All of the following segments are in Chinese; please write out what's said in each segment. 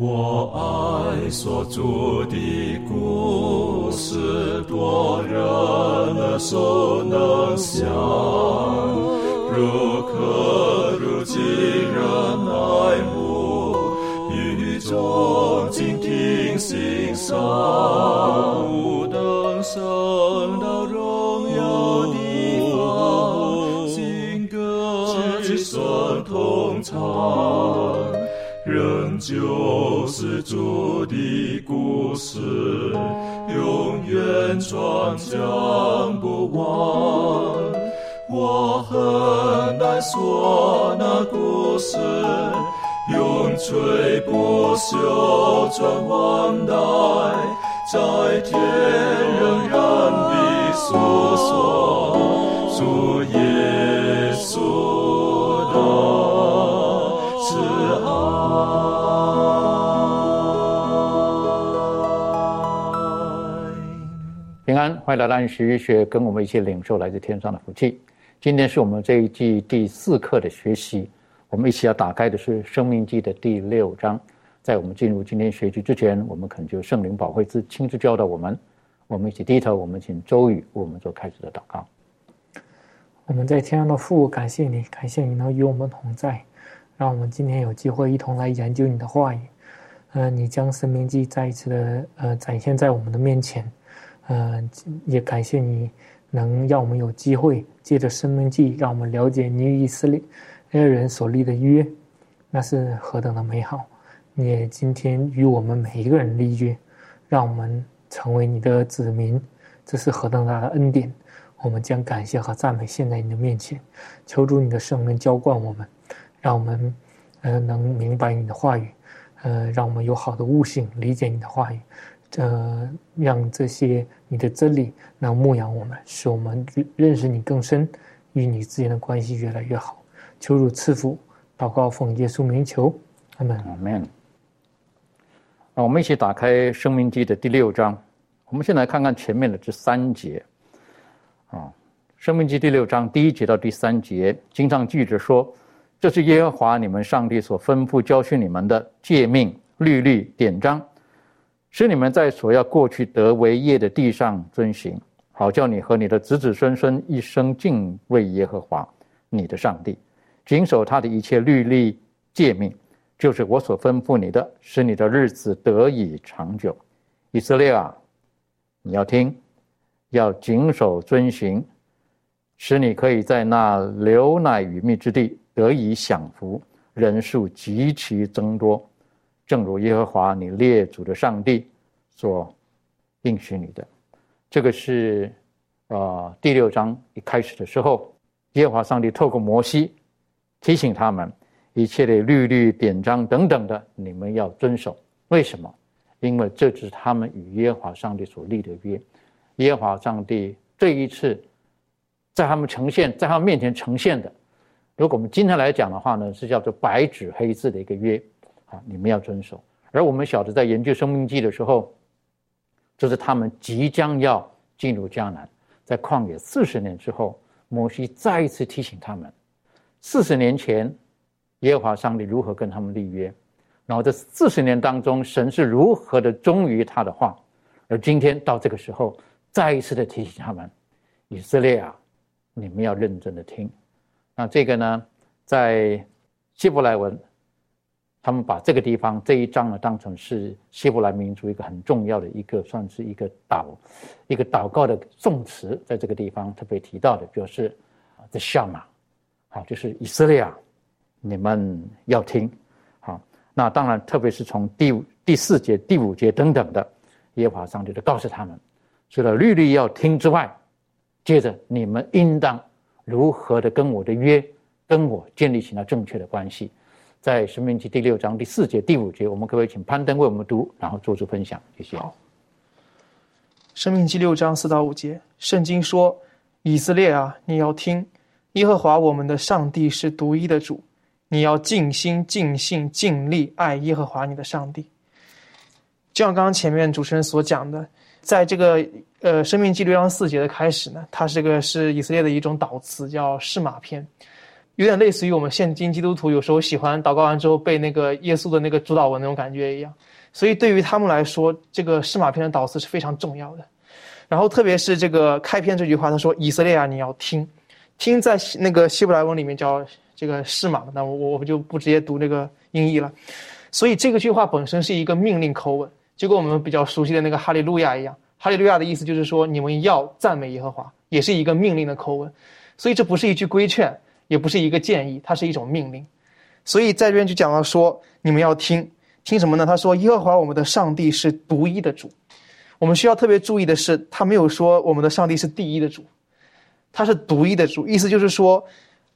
我爱所著的故事，多人耳熟能详，如可如今人爱慕，语中静听欣赏，不等升到荣耀地方，新歌之声同唱。仍旧主的故事，永远传讲不完。我很难说那故事，永垂不朽传万代，在天仍然的诉说主耶欢迎来到安息学，跟我们一起领受来自天上的福气。今天是我们这一季第四课的学习，我们一起要打开的是《生命记》的第六章。在我们进入今天学习之前，我们恳求圣灵保惠师亲自教导我们。我们一起低头，我们请周宇为我们做开始的祷告。我们在天上的父，感谢你，感谢你能与我们同在，让我们今天有机会一同来研究你的话语。呃，你将生命记再一次的呃展现在我们的面前，呃，也感谢你能让我们有机会借着生命记，让我们了解你与以色列人所立的约，那是何等的美好！你也今天与我们每一个人立约，让我们成为你的子民，这是何等大的恩典！我们将感谢和赞美献在你的面前，求主你的圣灵浇灌我们，让我们呃能明白你的话语，呃，让我们有好的悟性，理解你的话语，呃，让这些你的真理能牧养我们，使我们认识你更深，与你之间的关系越来越好。求主赐福，祷告奉耶稣名求，阿门。阿门。那我们一起打开《生命记》的第六章，我们先来看看前面的这三节。啊，《生命记》第六章第一节到第三节，经常记着说：“这是耶和华你们上帝所吩咐教训你们的诫命、律例、典章，使你们在所要过去得为业的地上遵行，好叫你和你的子子孙孙一生敬畏耶和华你的上帝，谨守他的一切律例诫命，就是我所吩咐你的，使你的日子得以长久。以色列啊，你要听。”要谨守遵行，使你可以在那流奶与蜜之地得以享福，人数极其增多，正如耶和华你列祖的上帝所应许你的。这个是呃，第六章一开始的时候，耶和华上帝透过摩西提醒他们，一切的律律典章等等的，你们要遵守。为什么？因为这是他们与耶和华上帝所立的约。耶和华上帝这一次在他们呈现，在他们面前呈现的，如果我们今天来讲的话呢，是叫做白纸黑字的一个约，啊，你们要遵守。而我们晓得，在研究生命记的时候，这是他们即将要进入迦南，在旷野四十年之后，摩西再一次提醒他们，四十年前耶和华上帝如何跟他们立约，然后这四十年当中，神是如何的忠于他的话，而今天到这个时候。再一次的提醒他们，以色列啊，你们要认真的听。那这个呢，在希伯来文，他们把这个地方这一章呢，当成是希伯来民族一个很重要的一个，算是一个祷，一个祷告的颂词，在这个地方特别提到的，表示啊，the Shama，好，就是以色列啊，你们要听。好，那当然，特别是从第五、第四节、第五节等等的，耶和华上帝就告诉他们。除了律例要听之外，接着你们应当如何的跟我的约，跟我建立起那正确的关系。在《生命记》第六章第四节、第五节，我们可不可以请攀登为我们读，然后做出分享？谢谢。好，《生命记》六章四到五节，圣经说：“以色列啊，你要听，耶和华我们的上帝是独一的主，你要尽心、尽性、尽力爱耶和华你的上帝。”就像刚刚前面主持人所讲的。在这个呃《生命记》六章四节的开始呢，它这个是以色列的一种祷词，叫释马篇。有点类似于我们现今基督徒有时候喜欢祷告完之后背那个耶稣的那个主导文那种感觉一样。所以对于他们来说，这个诗马篇的导词是非常重要的。然后特别是这个开篇这句话，他说：“以色列啊，你要听，听在那个希伯来文里面叫这个诗马，那我我们就不直接读那个音译了。所以这个句话本身是一个命令口吻，就跟我们比较熟悉的那个哈利路亚一样。哈利路亚的意思就是说你们要赞美耶和华，也是一个命令的口吻。所以这不是一句规劝，也不是一个建议，它是一种命令。所以在这边就讲到说，你们要听听什么呢？他说：耶和华我们的上帝是独一的主。”我们需要特别注意的是，他没有说我们的上帝是第一的主，他是独一的主。意思就是说，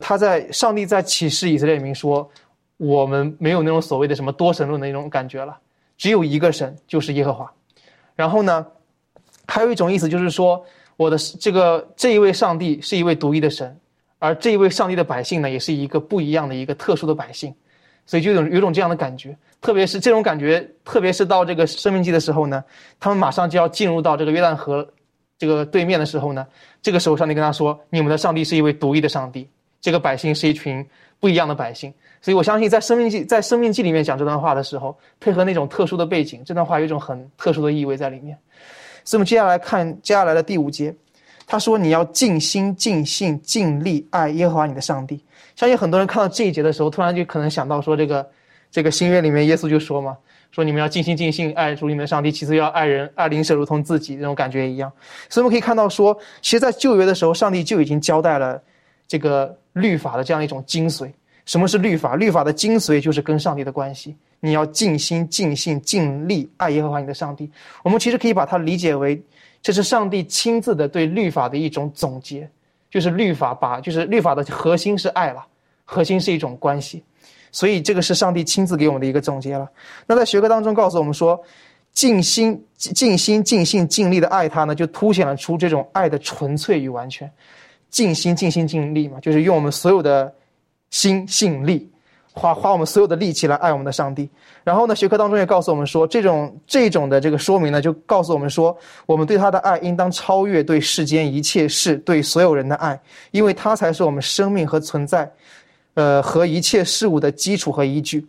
他在上帝在启示以色列民说，我们没有那种所谓的什么多神论的那种感觉了，只有一个神，就是耶和华。然后呢，还有一种意思就是说，我的这个这一位上帝是一位独一的神，而这一位上帝的百姓呢，也是一个不一样的一个特殊的百姓，所以就有有种这样的感觉。特别是这种感觉，特别是到这个生命记的时候呢，他们马上就要进入到这个约旦河这个对面的时候呢，这个时候上帝跟他说：“你们的上帝是一位独一的上帝，这个百姓是一群不一样的百姓。”所以我相信，在生命记在生命记里面讲这段话的时候，配合那种特殊的背景，这段话有一种很特殊的意味在里面。所以我们接下来看接下来的第五节，他说：“你要尽心、尽性、尽力爱耶和华你的上帝。”相信很多人看到这一节的时候，突然就可能想到说这个。这个新约里面，耶稣就说嘛，说你们要尽心尽性爱主你们的上帝，其次要爱人，爱邻舍如同自己，这种感觉一样。所以我们可以看到说，其实，在旧约的时候，上帝就已经交代了这个律法的这样一种精髓。什么是律法？律法的精髓就是跟上帝的关系。你要尽心尽性尽力爱耶和华你的上帝。我们其实可以把它理解为，这是上帝亲自的对律法的一种总结，就是律法把，就是律法的核心是爱了，核心是一种关系。所以这个是上帝亲自给我们的一个总结了。那在学科当中告诉我们说，尽心、尽心、尽心、尽力的爱他呢，就凸显了出这种爱的纯粹与完全。尽心、尽心、尽力嘛，就是用我们所有的心、性、力，花花我们所有的力气来爱我们的上帝。然后呢，学科当中也告诉我们说，这种这种的这个说明呢，就告诉我们说，我们对他的爱应当超越对世间一切事、对所有人的爱，因为他才是我们生命和存在。呃，和一切事物的基础和依据，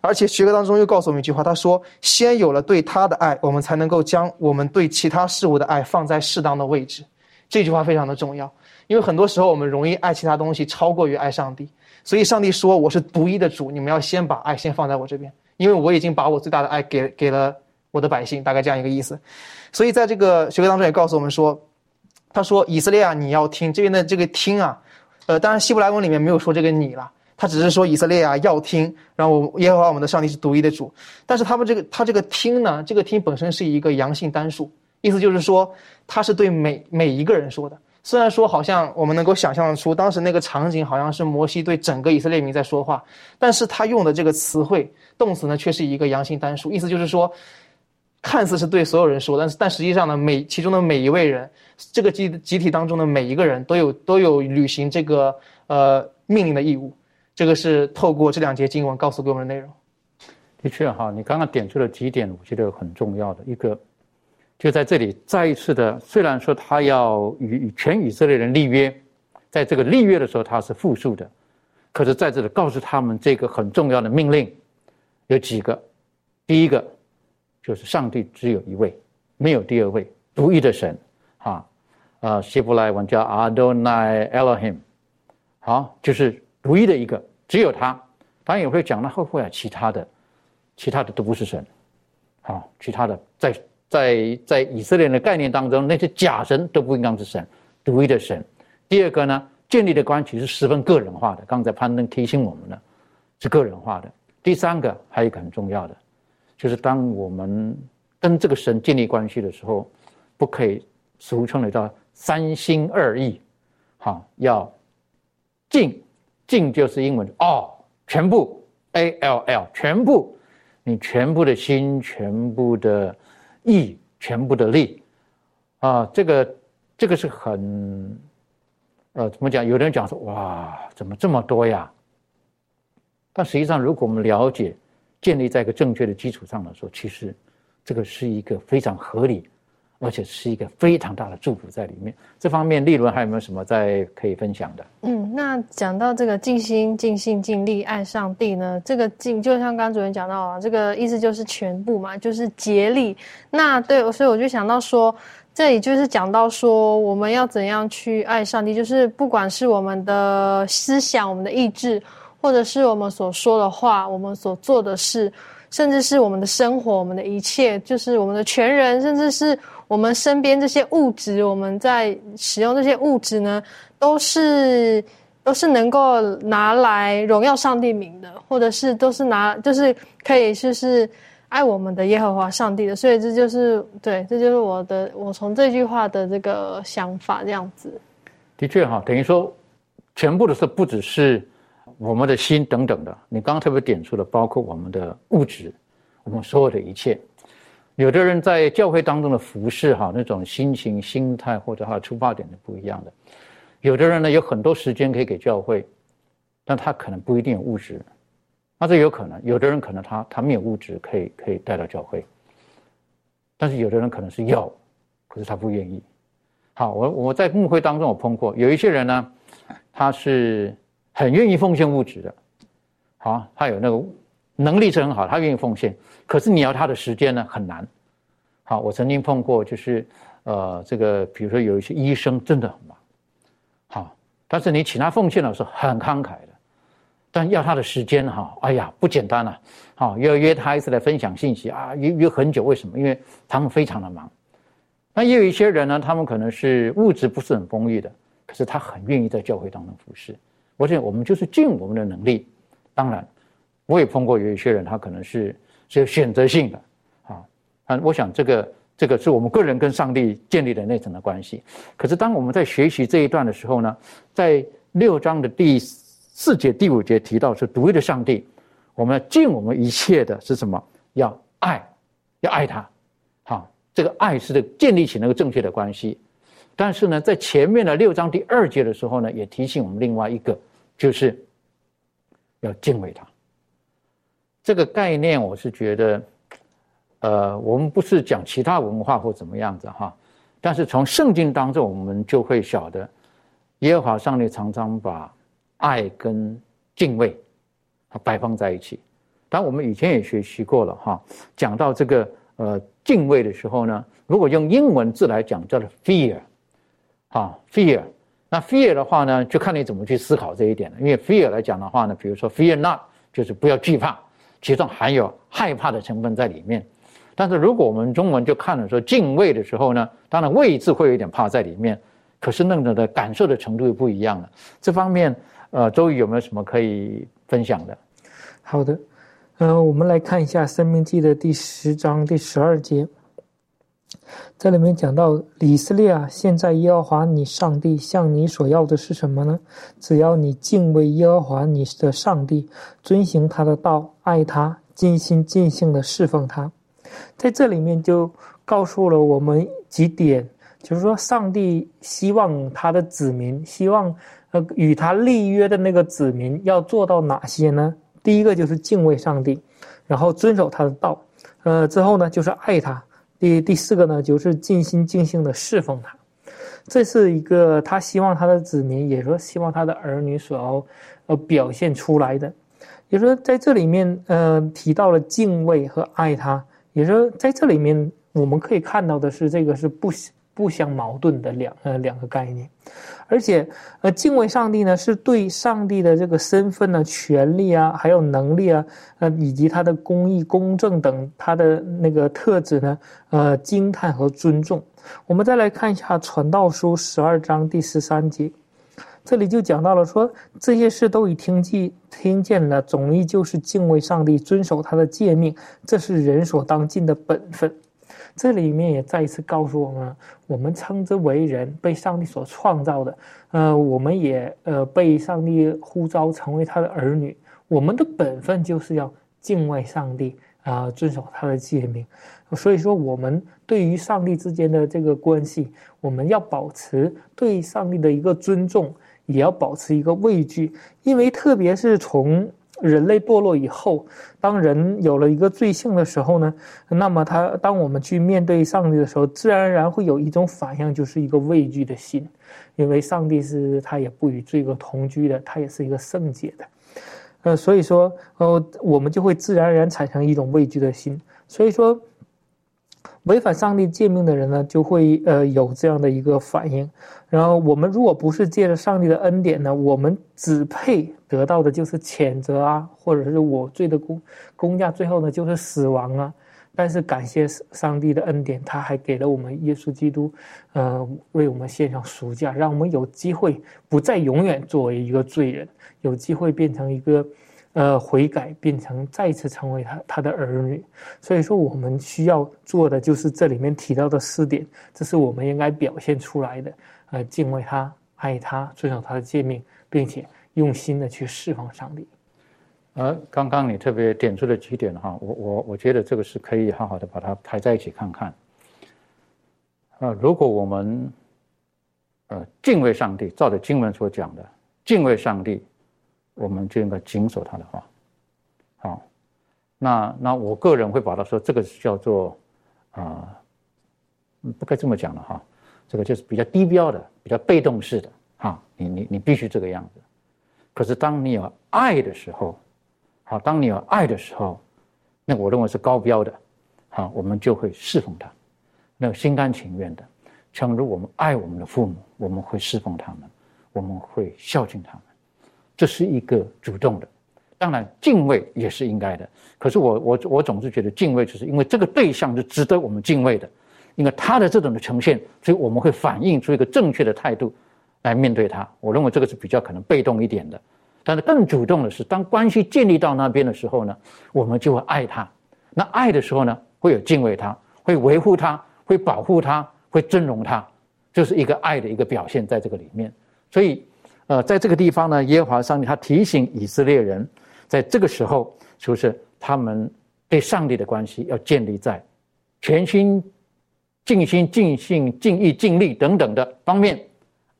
而且学科当中又告诉我们一句话，他说：“先有了对他的爱，我们才能够将我们对其他事物的爱放在适当的位置。”这句话非常的重要，因为很多时候我们容易爱其他东西超过于爱上帝，所以上帝说：“我是独一的主，你们要先把爱先放在我这边，因为我已经把我最大的爱给给了我的百姓。”大概这样一个意思。所以在这个学科当中也告诉我们说：“他说以色列啊，你要听这边的这个听啊。”呃，当然，希伯来文里面没有说这个你了，他只是说以色列啊要听，然后耶和华我们的上帝是独一的主。但是他们这个他这个听呢，这个听本身是一个阳性单数，意思就是说他是对每每一个人说的。虽然说好像我们能够想象出当时那个场景好像是摩西对整个以色列民在说话，但是他用的这个词汇动词呢却是一个阳性单数，意思就是说。看似是对所有人说，但是但实际上呢，每其中的每一位人，这个集集体当中的每一个人都有都有履行这个呃命令的义务，这个是透过这两节经文告诉给我们的内容。的确哈，你刚刚点出了几点，我觉得很重要的一个，就在这里再一次的，虽然说他要与全以色列人立约，在这个立约的时候他是复述的，可是在这里告诉他们这个很重要的命令有几个，第一个。就是上帝只有一位，没有第二位，独一的神，哈，啊，希伯来文叫 Adonai Elohim，好，就是独一的一个，只有他。当然也会讲到会不会有其他的，其他的都不是神，好，其他的在在在以色列人的概念当中，那些假神都不应当是神，独一的神。第二个呢，建立的关系是十分个人化的，刚才攀登提醒我们了，是个人化的。第三个还有一个很重要的。就是当我们跟这个神建立关系的时候，不可以俗称的叫三心二意，好，要尽尽就是英文哦，全部 A L L 全部，你全部的心、全部的义、全部的利，啊，这个这个是很，呃，怎么讲？有人讲说哇，怎么这么多呀？但实际上，如果我们了解。建立在一个正确的基础上的时候，其实这个是一个非常合理，而且是一个非常大的祝福在里面。这方面，立伦还有没有什么在可以分享的？嗯，那讲到这个尽心、尽性、尽力爱上帝呢？这个尽就像刚主任讲到啊，这个意思就是全部嘛，就是竭力。那对，所以我就想到说，这里就是讲到说，我们要怎样去爱上帝，就是不管是我们的思想、我们的意志，或者是我们所说的话、我们所做的事，甚至是我们的生活、我们的一切，就是我们的全人，甚至是。我们身边这些物质，我们在使用这些物质呢，都是都是能够拿来荣耀上帝名的，或者是都是拿就是可以就是爱我们的耶和华上帝的，所以这就是对，这就是我的我从这句话的这个想法这样子。的确哈，等于说全部的是不只是我们的心等等的，你刚刚特别点出了，包括我们的物质，我们所有的一切。有的人在教会当中的服饰，哈，那种心情、心态或者他的出发点是不一样的。有的人呢，有很多时间可以给教会，但他可能不一定有物质，那这有可能。有的人可能他他没有物质可以可以带到教会，但是有的人可能是要，可是他不愿意。好，我我在牧会当中我碰过有一些人呢，他是很愿意奉献物质的，好，他有那个。能力是很好，他愿意奉献，可是你要他的时间呢很难。好，我曾经碰过，就是呃，这个比如说有一些医生真的很忙，好，但是你请他奉献的时候很慷慨的，但要他的时间哈，哎呀不简单了，好，要约他一次来分享信息啊，约约很久，为什么？因为他们非常的忙。那也有一些人呢，他们可能是物质不是很丰裕的，可是他很愿意在教会当中服侍。我想我们就是尽我们的能力，当然。我也碰过有一些人，他可能是是有选择性的，啊，但，我想这个这个是我们个人跟上帝建立的那层的关系。可是当我们在学习这一段的时候呢，在六章的第四节、第五节提到是独一的上帝，我们要尽我们一切的是什么？要爱，要爱他，好，这个爱是建立起那个正确的关系。但是呢，在前面的六章第二节的时候呢，也提醒我们另外一个，就是要敬畏他。这个概念，我是觉得，呃，我们不是讲其他文化或怎么样子哈，但是从圣经当中，我们就会晓得，耶和华上帝常常把爱跟敬畏摆放在一起。当我们以前也学习过了哈，讲到这个呃敬畏的时候呢，如果用英文字来讲，叫做 fear，啊 fear，那 fear 的话呢，就看你怎么去思考这一点了。因为 fear 来讲的话呢，比如说 fear not，就是不要惧怕。其中含有害怕的成分在里面，但是如果我们中文就看了说敬畏的时候呢，当然畏字会有点怕在里面，可是那个的感受的程度又不一样了。这方面，呃，周瑜有没有什么可以分享的？好的，嗯，我们来看一下《生命记》的第十章第十二节。这里面讲到以色列啊，现在耶和华你上帝向你所要的是什么呢？只要你敬畏耶和华你的上帝，遵行他的道，爱他，尽心尽性的侍奉他。在这里面就告诉了我们几点，就是说上帝希望他的子民，希望呃与他立约的那个子民要做到哪些呢？第一个就是敬畏上帝，然后遵守他的道，呃之后呢就是爱他。第第四个呢，就是尽心尽性的侍奉他，这是一个他希望他的子民，也说希望他的儿女所要呃表现出来的。也说在这里面，呃，提到了敬畏和爱他，也说在这里面我们可以看到的是，这个是不不相矛盾的两呃两个概念。而且，呃，敬畏上帝呢，是对上帝的这个身份呢、权利啊，还有能力啊，呃，以及他的公义、公正等他的那个特质呢，呃，惊叹和尊重。我们再来看一下《传道书》十二章第十三节，这里就讲到了说，这些事都已听记听见了，总意就是敬畏上帝，遵守他的诫命，这是人所当尽的本分。这里面也再一次告诉我们，我们称之为人，被上帝所创造的，呃，我们也呃被上帝呼召成为他的儿女。我们的本分就是要敬畏上帝啊，遵守他的诫命。所以说，我们对于上帝之间的这个关系，我们要保持对上帝的一个尊重，也要保持一个畏惧，因为特别是从人类堕落以后，当人有了一个罪性的时候呢，那么他当我们去面对上帝的时候，自然而然会有一种反应，就是一个畏惧的心，因为上帝是他也不与罪恶同居的，他也是一个圣洁的，呃，所以说，呃，我们就会自然而然产生一种畏惧的心，所以说。违反上帝诫命的人呢，就会呃有这样的一个反应。然后我们如果不是借着上帝的恩典呢，我们只配得到的就是谴责啊，或者是我罪的公公价，最后呢就是死亡啊。但是感谢上帝的恩典，他还给了我们耶稣基督，呃，为我们献上赎价，让我们有机会不再永远作为一个罪人，有机会变成一个。呃，悔改变成再次成为他他的儿女，所以说我们需要做的就是这里面提到的四点，这是我们应该表现出来的。呃，敬畏他，爱他，遵守他的诫命，并且用心的去释放上帝。呃刚刚你特别点出了几点哈，我我我觉得这个是可以好好的把它排在一起看看。呃，如果我们呃敬畏上帝，照着经文所讲的敬畏上帝。我们就应该谨守他的话，好，那那我个人会把它说，这个叫做啊，不该这么讲了哈，这个就是比较低标的、比较被动式的。哈，你你你必须这个样子。可是当你有爱的时候，好，当你有爱的时候，那我认为是高标的，好，我们就会侍奉他，那心甘情愿的，诚如我们爱我们的父母，我们会侍奉他们，我们会孝敬他们。这是一个主动的，当然敬畏也是应该的。可是我我我总是觉得敬畏，就是因为这个对象是值得我们敬畏的，因为他的这种的呈现，所以我们会反映出一个正确的态度来面对他。我认为这个是比较可能被动一点的，但是更主动的是，当关系建立到那边的时候呢，我们就会爱他。那爱的时候呢，会有敬畏他，会维护他，会保护他，会尊荣他，就是一个爱的一个表现在这个里面。所以。呃，在这个地方呢，耶和华上帝他提醒以色列人，在这个时候，就是他们对上帝的关系要建立在全心、尽心、尽性、尽意、尽力等等的方面，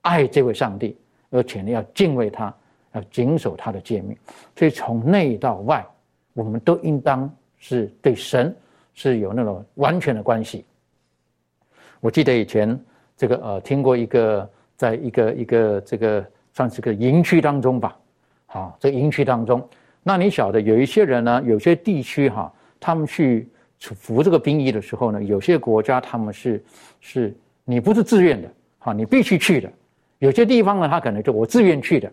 爱这位上帝，而且呢要敬畏他，要谨守他的诫命。所以从内到外，我们都应当是对神是有那种完全的关系。我记得以前这个呃听过一个，在一个一个这个。算是个营区当中吧，好，这营区当中，那你晓得有一些人呢，有些地区哈，他们去服这个兵役的时候呢，有些国家他们是是你不是自愿的，好，你必须去的。有些地方呢，他可能就我自愿去的。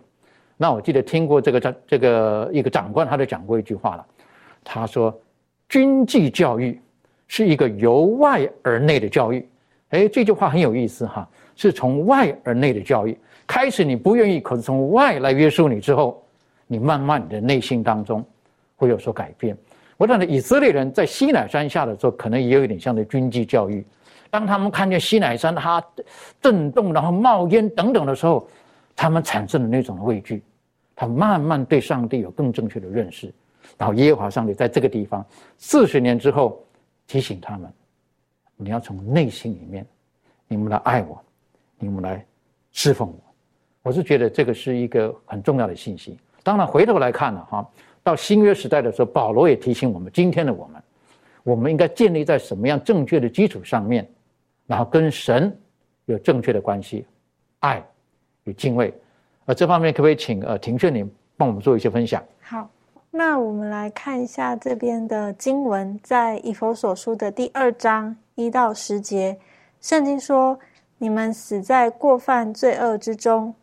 那我记得听过这个长这个一个长官，他就讲过一句话了，他说，军纪教育是一个由外而内的教育。哎，这句话很有意思哈，是从外而内的教育。开始你不愿意，可是从外来约束你之后，你慢慢你的内心当中会有所改变。我想呢，以色列人在西乃山下的时候，可能也有一点像的军纪教育。当他们看见西乃山它震动，然后冒烟等等的时候，他们产生了那种畏惧，他慢慢对上帝有更正确的认识。然后耶和华上帝在这个地方四十年之后提醒他们：你要从内心里面，你们来爱我，你们来侍奉我。我是觉得这个是一个很重要的信息。当然，回头来看了哈，到新约时代的时候，保罗也提醒我们：今天的我们，我们应该建立在什么样正确的基础上面，然后跟神有正确的关系，爱与敬畏。呃，这方面可不可以请呃庭炫你帮我们做一些分享？好，那我们来看一下这边的经文，在以弗所书的第二章一到十节，圣经说：“你们死在过犯罪恶之中。”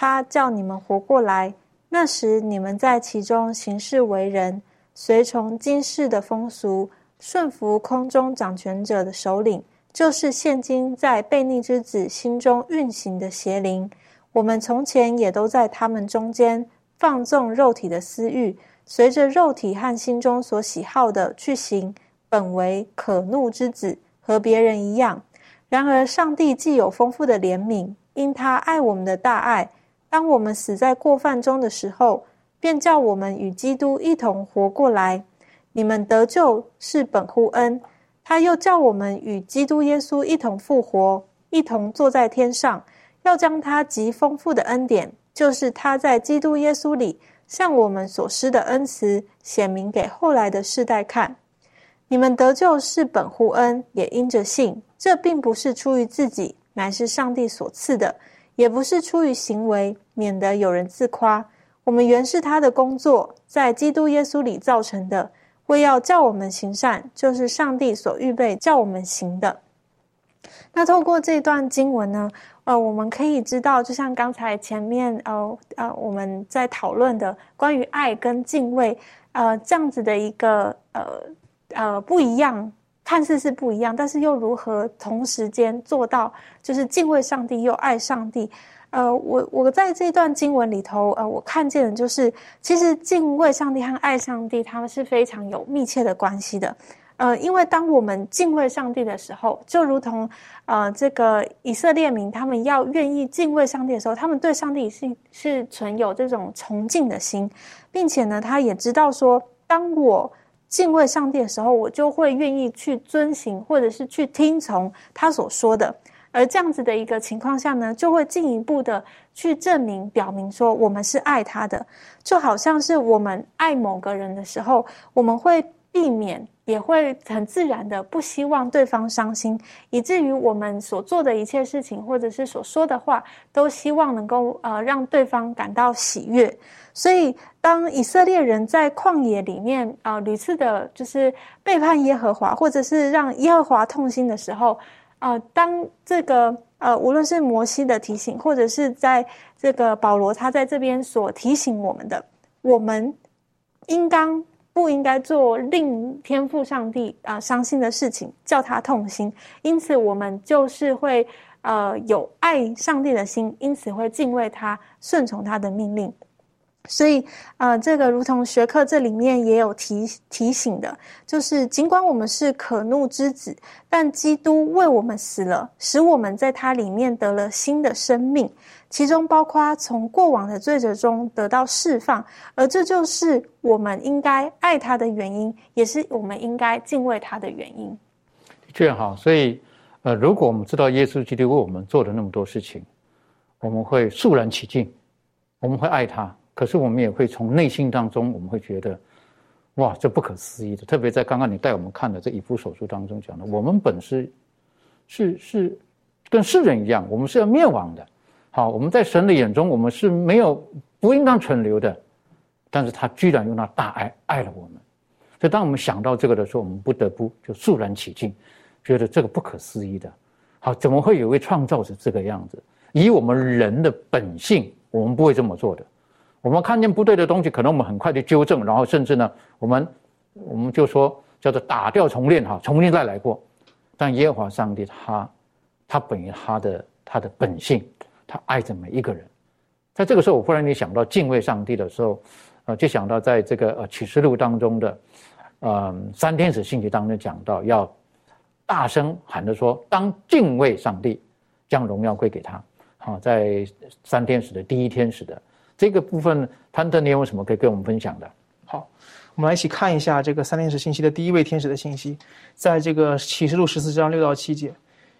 他叫你们活过来，那时你们在其中行事为人，随从今世的风俗，顺服空中掌权者的首领，就是现今在悖逆之子心中运行的邪灵。我们从前也都在他们中间放纵肉体的私欲，随着肉体和心中所喜好的去行，本为可怒之子，和别人一样。然而上帝既有丰富的怜悯，因他爱我们的大爱。当我们死在过犯中的时候，便叫我们与基督一同活过来。你们得救是本乎恩，他又叫我们与基督耶稣一同复活，一同坐在天上，要将他极丰富的恩典，就是他在基督耶稣里向我们所施的恩慈显明给后来的世代看。你们得救是本乎恩，也因着信。这并不是出于自己，乃是上帝所赐的；也不是出于行为，免得有人自夸。我们原是他的工作，在基督耶稣里造成的，为要叫我们行善，就是上帝所预备叫我们行的。那透过这段经文呢，呃，我们可以知道，就像刚才前面呃呃我们在讨论的关于爱跟敬畏，呃，这样子的一个呃呃不一样，看似是不一样，但是又如何同时间做到，就是敬畏上帝又爱上帝。呃，我我在这段经文里头，呃，我看见的就是，其实敬畏上帝和爱上帝，他们是非常有密切的关系的。呃，因为当我们敬畏上帝的时候，就如同呃这个以色列民他们要愿意敬畏上帝的时候，他们对上帝是是存有这种崇敬的心，并且呢，他也知道说，当我敬畏上帝的时候，我就会愿意去遵行或者是去听从他所说的。而这样子的一个情况下呢，就会进一步的去证明、表明说，我们是爱他的，就好像是我们爱某个人的时候，我们会避免，也会很自然的不希望对方伤心，以至于我们所做的一切事情，或者是所说的话，都希望能够呃让对方感到喜悦。所以，当以色列人在旷野里面啊屡次的就是背叛耶和华，或者是让耶和华痛心的时候。啊，当这个呃，无论是摩西的提醒，或者是在这个保罗他在这边所提醒我们的，我们应当不应该做令天父上帝啊伤心的事情，叫他痛心。因此，我们就是会呃有爱上帝的心，因此会敬畏他，顺从他的命令。所以，呃，这个如同学课这里面也有提提醒的，就是尽管我们是可怒之子，但基督为我们死了，使我们在他里面得了新的生命，其中包括从过往的罪责中得到释放，而这就是我们应该爱他的原因，也是我们应该敬畏他的原因。的确哈，所以，呃，如果我们知道耶稣基督为我们做了那么多事情，我们会肃然起敬，我们会爱他。可是我们也会从内心当中，我们会觉得，哇，这不可思议的。特别在刚刚你带我们看的这一部手术当中讲的，我们本是是是跟世人一样，我们是要灭亡的。好，我们在神的眼中，我们是没有不应当存留的。但是他居然用那大爱爱了我们。所以当我们想到这个的时候，我们不得不就肃然起敬，觉得这个不可思议的。好，怎么会有位创造者这个样子？以我们人的本性，我们不会这么做的。我们看见不对的东西，可能我们很快就纠正，然后甚至呢，我们我们就说叫做打掉重练哈，重新再来过。但耶和华上帝他他本于他的他的本性，他爱着每一个人。在这个时候，我忽然间想到敬畏上帝的时候，呃，就想到在这个呃启示录当中的，嗯，三天使信息当中讲到要大声喊着说，当敬畏上帝，将荣耀归给他。好，在三天使的第一天使的。这个部分，潘特，你有什么可以跟我们分享的？好，我们来一起看一下这个三天使信息的第一位天使的信息，在这个启示录十四章六到七节，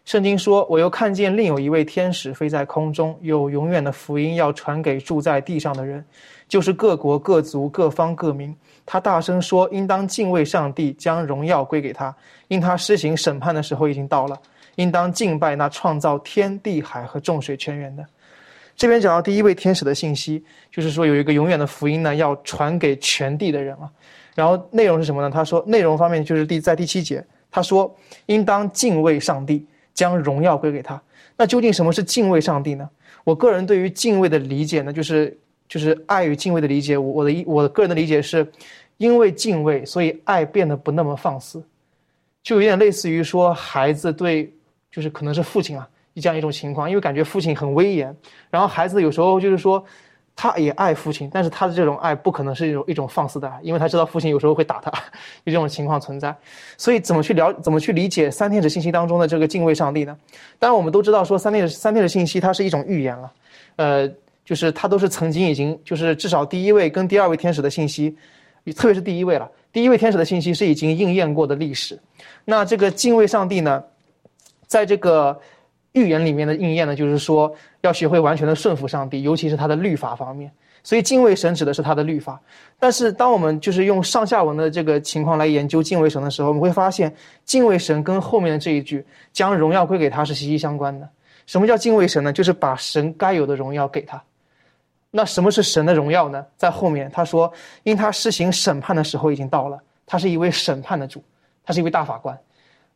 圣经说：“我又看见另有一位天使飞在空中，有永远的福音要传给住在地上的人，就是各国各族各方各民。他大声说：应当敬畏上帝，将荣耀归给他，因他施行审判的时候已经到了。应当敬拜那创造天地海和众水泉源的。”这边讲到第一位天使的信息，就是说有一个永远的福音呢，要传给全地的人啊。然后内容是什么呢？他说内容方面就是第在第七节，他说应当敬畏上帝，将荣耀归给他。那究竟什么是敬畏上帝呢？我个人对于敬畏的理解呢，就是就是爱与敬畏的理解。我我的我个人的理解是，因为敬畏，所以爱变得不那么放肆，就有点类似于说孩子对，就是可能是父亲啊。这样一种情况，因为感觉父亲很威严，然后孩子有时候就是说，他也爱父亲，但是他的这种爱不可能是一种一种放肆的爱，因为他知道父亲有时候会打他，有这种情况存在。所以怎么去了怎么去理解三天使信息当中的这个敬畏上帝呢？当然我们都知道说三天使三天使信息它是一种预言了，呃，就是它都是曾经已经就是至少第一位跟第二位天使的信息，特别是第一位了，第一位天使的信息是已经应验过的历史。那这个敬畏上帝呢，在这个。预言里面的应验呢，就是说要学会完全的顺服上帝，尤其是他的律法方面。所以敬畏神指的是他的律法。但是当我们就是用上下文的这个情况来研究敬畏神的时候，我们会发现敬畏神跟后面的这一句将荣耀归给他是息息相关的。什么叫敬畏神呢？就是把神该有的荣耀给他。那什么是神的荣耀呢？在后面他说，因他施行审判的时候已经到了，他是一位审判的主，他是一位大法官。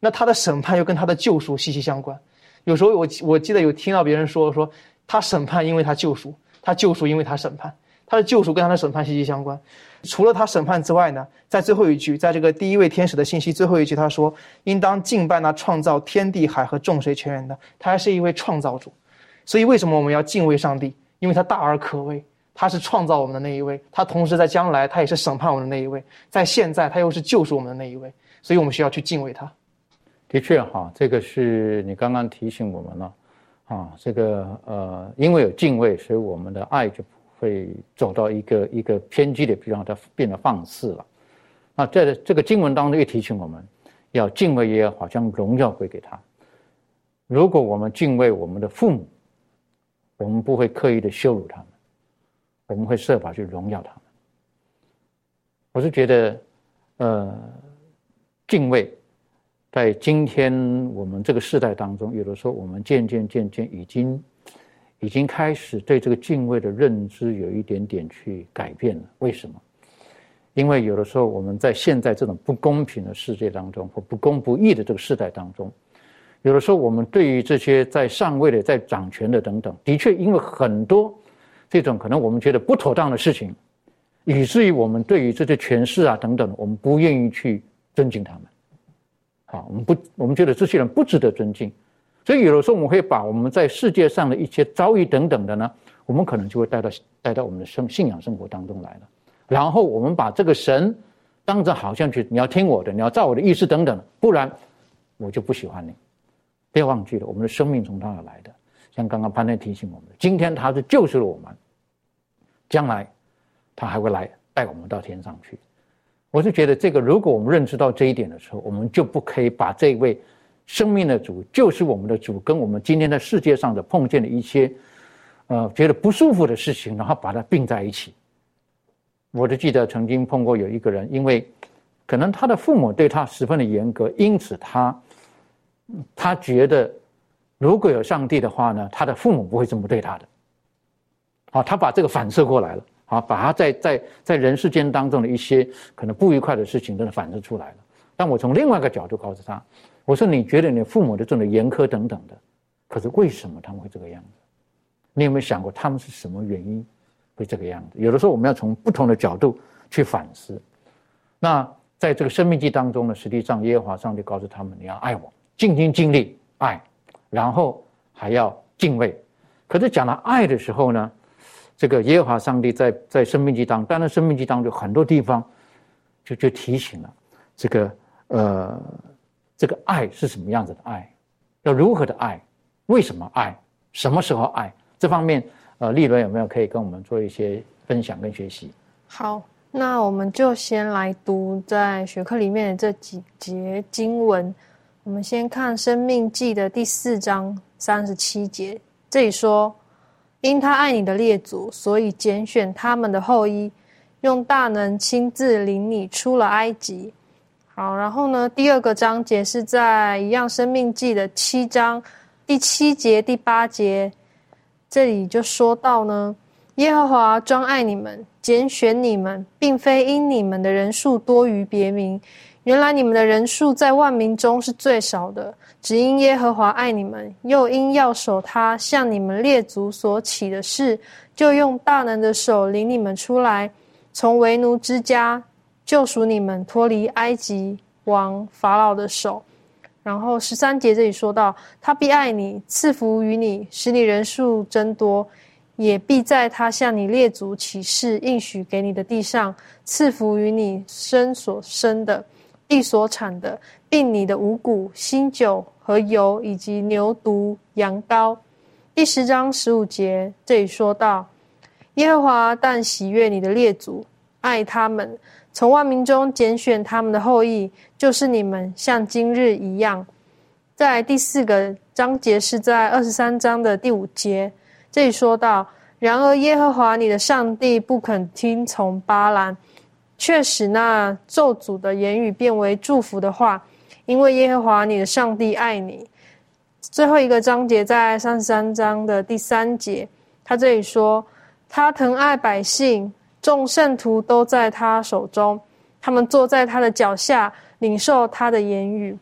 那他的审判又跟他的救赎息息相关。有时候我我记得有听到别人说说，他审判因为他救赎，他救赎因为他审判，他的救赎跟他的审判息息相关。除了他审判之外呢，在最后一句，在这个第一位天使的信息最后一句，他说：“应当敬拜那创造天地海和众水泉源的，他还是一位创造主。”所以为什么我们要敬畏上帝？因为他大而可畏，他是创造我们的那一位，他同时在将来他也是审判我们的那一位，在现在他又是救赎我们的那一位，所以我们需要去敬畏他。的确哈，这个是你刚刚提醒我们了，啊，这个呃，因为有敬畏，所以我们的爱就不会走到一个一个偏激的，比方它变得放肆了。那在这个经文当中又提醒我们，要敬畏耶和华，将荣耀归给他。如果我们敬畏我们的父母，我们不会刻意的羞辱他们，我们会设法去荣耀他们。我是觉得，呃，敬畏，在今天我们这个时代当中，有的时候我们渐渐渐渐已经，已经开始对这个敬畏的认知有一点点去改变了。为什么？因为有的时候我们在现在这种不公平的世界当中，或不公不义的这个时代当中。有的时候，我们对于这些在上位的、在掌权的等等，的确因为很多这种可能我们觉得不妥当的事情，以至于我们对于这些权势啊等等，我们不愿意去尊敬他们。啊，我们不，我们觉得这些人不值得尊敬，所以有的时候我们会把我们在世界上的一些遭遇等等的呢，我们可能就会带到带到我们的生信仰生活当中来了。然后我们把这个神当成好像去你要听我的，你要照我的意思等等，不然我就不喜欢你。不要忘记了，我们的生命从他而来的。像刚刚潘天提醒我们，今天他是救赎了我们，将来他还会来带我们到天上去。我是觉得，这个如果我们认知到这一点的时候，我们就不可以把这位生命的主，就是我们的主，跟我们今天在世界上的碰见的一些，呃，觉得不舒服的事情，然后把它并在一起。我就记得曾经碰过有一个人，因为可能他的父母对他十分的严格，因此他。他觉得，如果有上帝的话呢，他的父母不会这么对他的。好，他把这个反射过来了，啊，把他在在在人世间当中的一些可能不愉快的事情，真的反射出来了。但我从另外一个角度告诉他，我说：“你觉得你父母的这种严苛等等的，可是为什么他们会这个样子？你有没有想过他们是什么原因会这个样子？有的时候我们要从不同的角度去反思。那在这个生命记当中呢，实际上耶和华上帝告诉他们：你要爱我。”尽心尽力爱，然后还要敬畏。可是讲到爱的时候呢，这个耶和华上帝在在生命记当，当然生命记当中很多地方就就提醒了这个呃这个爱是什么样子的爱，要如何的爱，为什么爱，什么时候爱，这方面呃丽伦有没有可以跟我们做一些分享跟学习？好，那我们就先来读在学科里面的这几节经文。我们先看《生命记》的第四章三十七节，这里说：“因他爱你的列祖，所以拣选他们的后裔，用大能亲自领你出了埃及。”好，然后呢，第二个章节是在一样《生命记》的七章第七节、第八节，这里就说到呢：“耶和华专爱你们，拣选你们，并非因你们的人数多于别名。”原来你们的人数在万民中是最少的，只因耶和华爱你们，又因要守他向你们列祖所起的事，就用大能的手领你们出来，从为奴之家救赎你们，脱离埃及王法老的手。然后十三节这里说到，他必爱你，赐福于你，使你人数增多，也必在他向你列祖起誓应许给你的地上赐福于你生所生的。地所产的，并你的五谷、新酒和油，以及牛犊、羊羔。第十章十五节这里说到：耶和华但喜悦你的列祖，爱他们，从万民中拣选他们的后裔，就是你们，像今日一样。在第四个章节是在二十三章的第五节，这里说到。然而耶和华你的上帝不肯听从巴兰，却使那咒诅的言语变为祝福的话，因为耶和华你的上帝爱你。最后一个章节在三十三章的第三节，他这里说：“他疼爱百姓，众圣徒都在他手中，他们坐在他的脚下，领受他的言语。”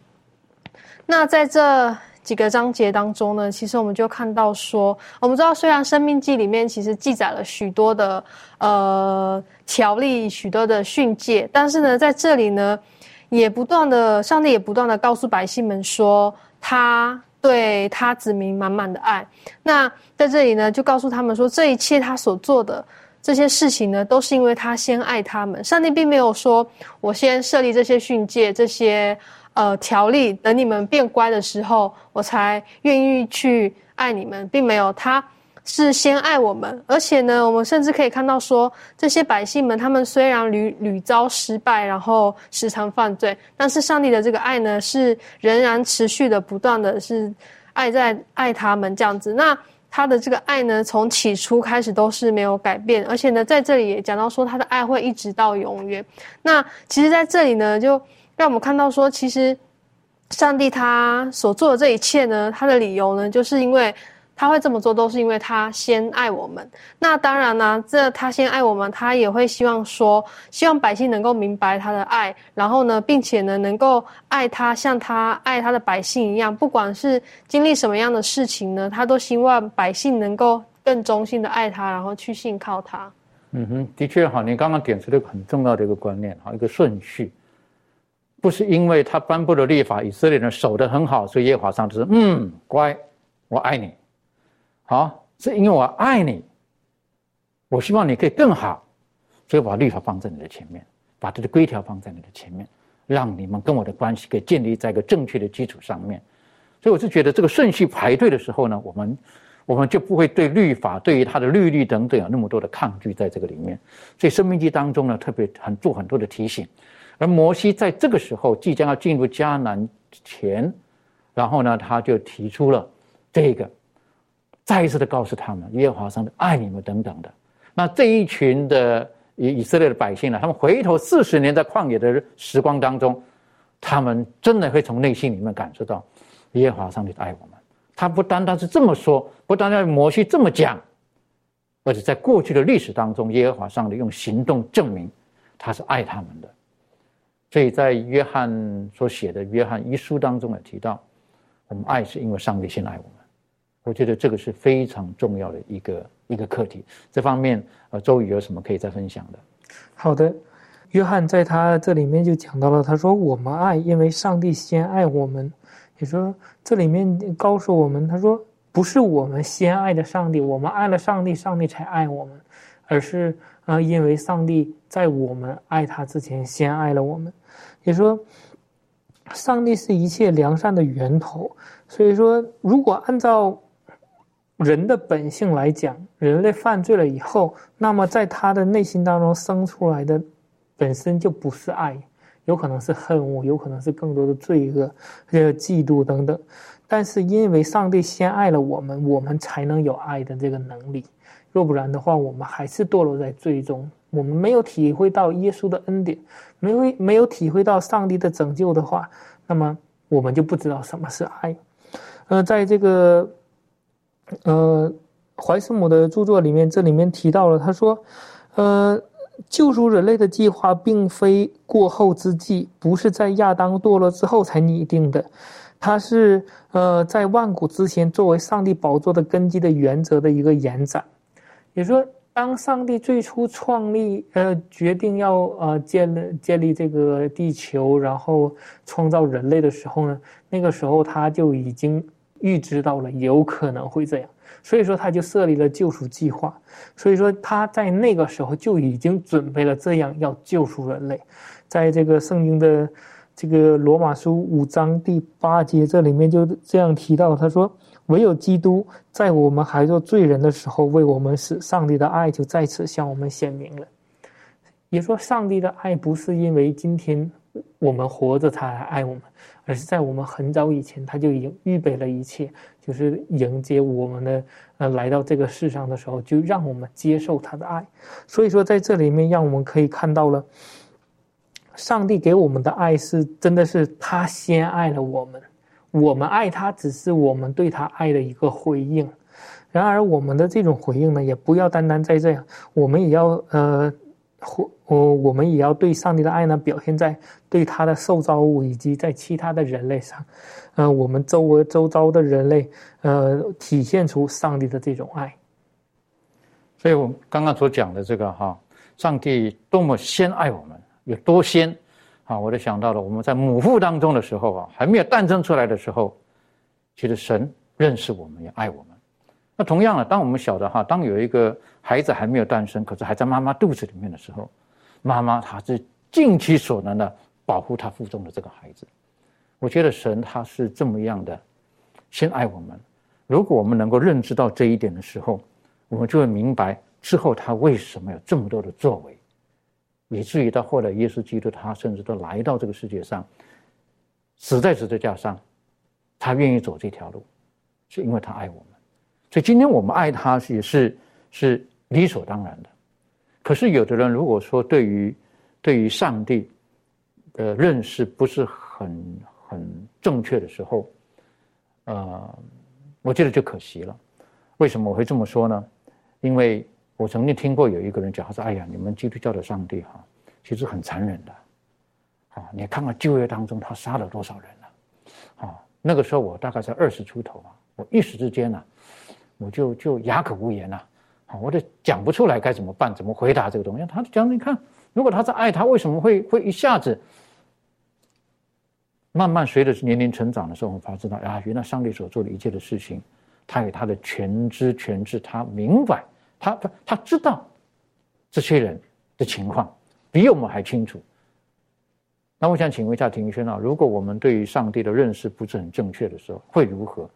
那在这几个章节当中呢，其实我们就看到说，我们知道虽然《生命记》里面其实记载了许多的呃条例、许多的训诫，但是呢，在这里呢，也不断的，上帝也不断的告诉百姓们说，他对他子民满满的爱。那在这里呢，就告诉他们说，这一切他所做的这些事情呢，都是因为他先爱他们。上帝并没有说，我先设立这些训诫，这些。呃，条例等你们变乖的时候，我才愿意去爱你们，并没有。他是先爱我们，而且呢，我们甚至可以看到说，这些百姓们，他们虽然屡屡遭失败，然后时常犯罪，但是上帝的这个爱呢，是仍然持续的、不断的是爱在爱他们这样子。那他的这个爱呢，从起初开始都是没有改变，而且呢，在这里也讲到说，他的爱会一直到永远。那其实，在这里呢，就。让我们看到说，其实上帝他所做的这一切呢，他的理由呢，就是因为他会这么做，都是因为他先爱我们。那当然呢，这他先爱我们，他也会希望说，希望百姓能够明白他的爱，然后呢，并且呢，能够爱他，像他爱他的百姓一样。不管是经历什么样的事情呢，他都希望百姓能够更忠心的爱他，然后去信靠他。嗯哼，的确哈，你刚刚点出了一个很重要的一个观念哈，一个顺序。不是因为他颁布的律法，以色列人守得很好，所以耶和华上帝说：“嗯，乖，我爱你。”好，是因为我爱你，我希望你可以更好，所以把律法放在你的前面，把这个规条放在你的前面，让你们跟我的关系可以建立在一个正确的基础上面。所以我是觉得这个顺序排队的时候呢，我们我们就不会对律法、对于它的律例等等有那么多的抗拒在这个里面。所以《生命记》当中呢，特别很做很多的提醒。而摩西在这个时候即将要进入迦南前，然后呢，他就提出了这个，再一次的告诉他们耶和华上帝爱你们等等的。那这一群的以以色列的百姓呢，他们回头四十年在旷野的时光当中，他们真的会从内心里面感受到耶和华上帝爱我们。他不单单是这么说，不单单摩西这么讲，而且在过去的历史当中，耶和华上帝用行动证明他是爱他们的。所以在约翰所写的《约翰一书》当中也提到，我们爱是因为上帝先爱我们。我觉得这个是非常重要的一个一个课题。这方面，呃，周宇有什么可以再分享的？好的，约翰在他这里面就讲到了，他说：“我们爱，因为上帝先爱我们。”也说这里面告诉我们，他说不是我们先爱的上帝，我们爱了上帝，上帝才爱我们，而是啊，因为上帝在我们爱他之前先爱了我们。也说，上帝是一切良善的源头。所以说，如果按照人的本性来讲，人类犯罪了以后，那么在他的内心当中生出来的本身就不是爱，有可能是恨恶，有可能是更多的罪恶，还有嫉妒等等。但是因为上帝先爱了我们，我们才能有爱的这个能力。若不然的话，我们还是堕落在最中。我们没有体会到耶稣的恩典，没有没有体会到上帝的拯救的话，那么我们就不知道什么是爱。呃，在这个呃怀斯姆的著作里面，这里面提到了，他说，呃，救赎人类的计划并非过后之计，不是在亚当堕落之后才拟定的，它是呃在万古之前作为上帝宝座的根基的原则的一个延展，也说。当上帝最初创立，呃，决定要呃建建立这个地球，然后创造人类的时候呢，那个时候他就已经预知到了有可能会这样，所以说他就设立了救赎计划。所以说他在那个时候就已经准备了这样要救赎人类，在这个圣经的这个罗马书五章第八节这里面就这样提到，他说。唯有基督在我们还做罪人的时候为我们死，上帝的爱就在此向我们显明了。也说，上帝的爱不是因为今天我们活着才来爱我们，而是在我们很早以前，他就已经预备了一切，就是迎接我们的呃来到这个世上的时候，就让我们接受他的爱。所以说，在这里面，让我们可以看到了，上帝给我们的爱是真的是他先爱了我们，我们爱他只是我们对他爱的一个回应。然而，我们的这种回应呢，也不要单单在这样，我们也要呃。或我我们也要对上帝的爱呢，表现在对他的受造物以及在其他的人类上，呃，我们周围周遭的人类，呃，体现出上帝的这种爱。所以，我刚刚所讲的这个哈，上帝多么先爱我们，有多先啊！我就想到了我们在母腹当中的时候啊，还没有诞生出来的时候，其实神认识我们，也爱我们。那同样的，当我们晓得哈，当有一个孩子还没有诞生，可是还在妈妈肚子里面的时候，妈妈她是尽其所能的保护她腹中的这个孩子。我觉得神他是这么样的，先爱我们。如果我们能够认知到这一点的时候，我们就会明白之后他为什么有这么多的作为，以至于到后来耶稣基督他甚至都来到这个世界上，死在十字架上，他愿意走这条路，是因为他爱我们。所以今天我们爱他也是是理所当然的，可是有的人如果说对于对于上帝的认识不是很很正确的时候，呃，我觉得就可惜了。为什么我会这么说呢？因为我曾经听过有一个人讲，他说：“哎呀，你们基督教的上帝哈，其实很残忍的，啊，你看看旧约当中他杀了多少人了，啊，那个时候我大概才二十出头啊，我一时之间呢。”我就就哑口无言了，啊，我都讲不出来该怎么办，怎么回答这个东西。他讲，你看，如果他在爱他，为什么会会一下子慢慢随着年龄成长的时候，我们发知道啊，原来上帝所做的一切的事情，他有他的全知全知，他明白，他他他知道这些人的情况比我们还清楚。那我想请问一下庭轩啊，如果我们对于上帝的认识不是很正确的时候，会如何？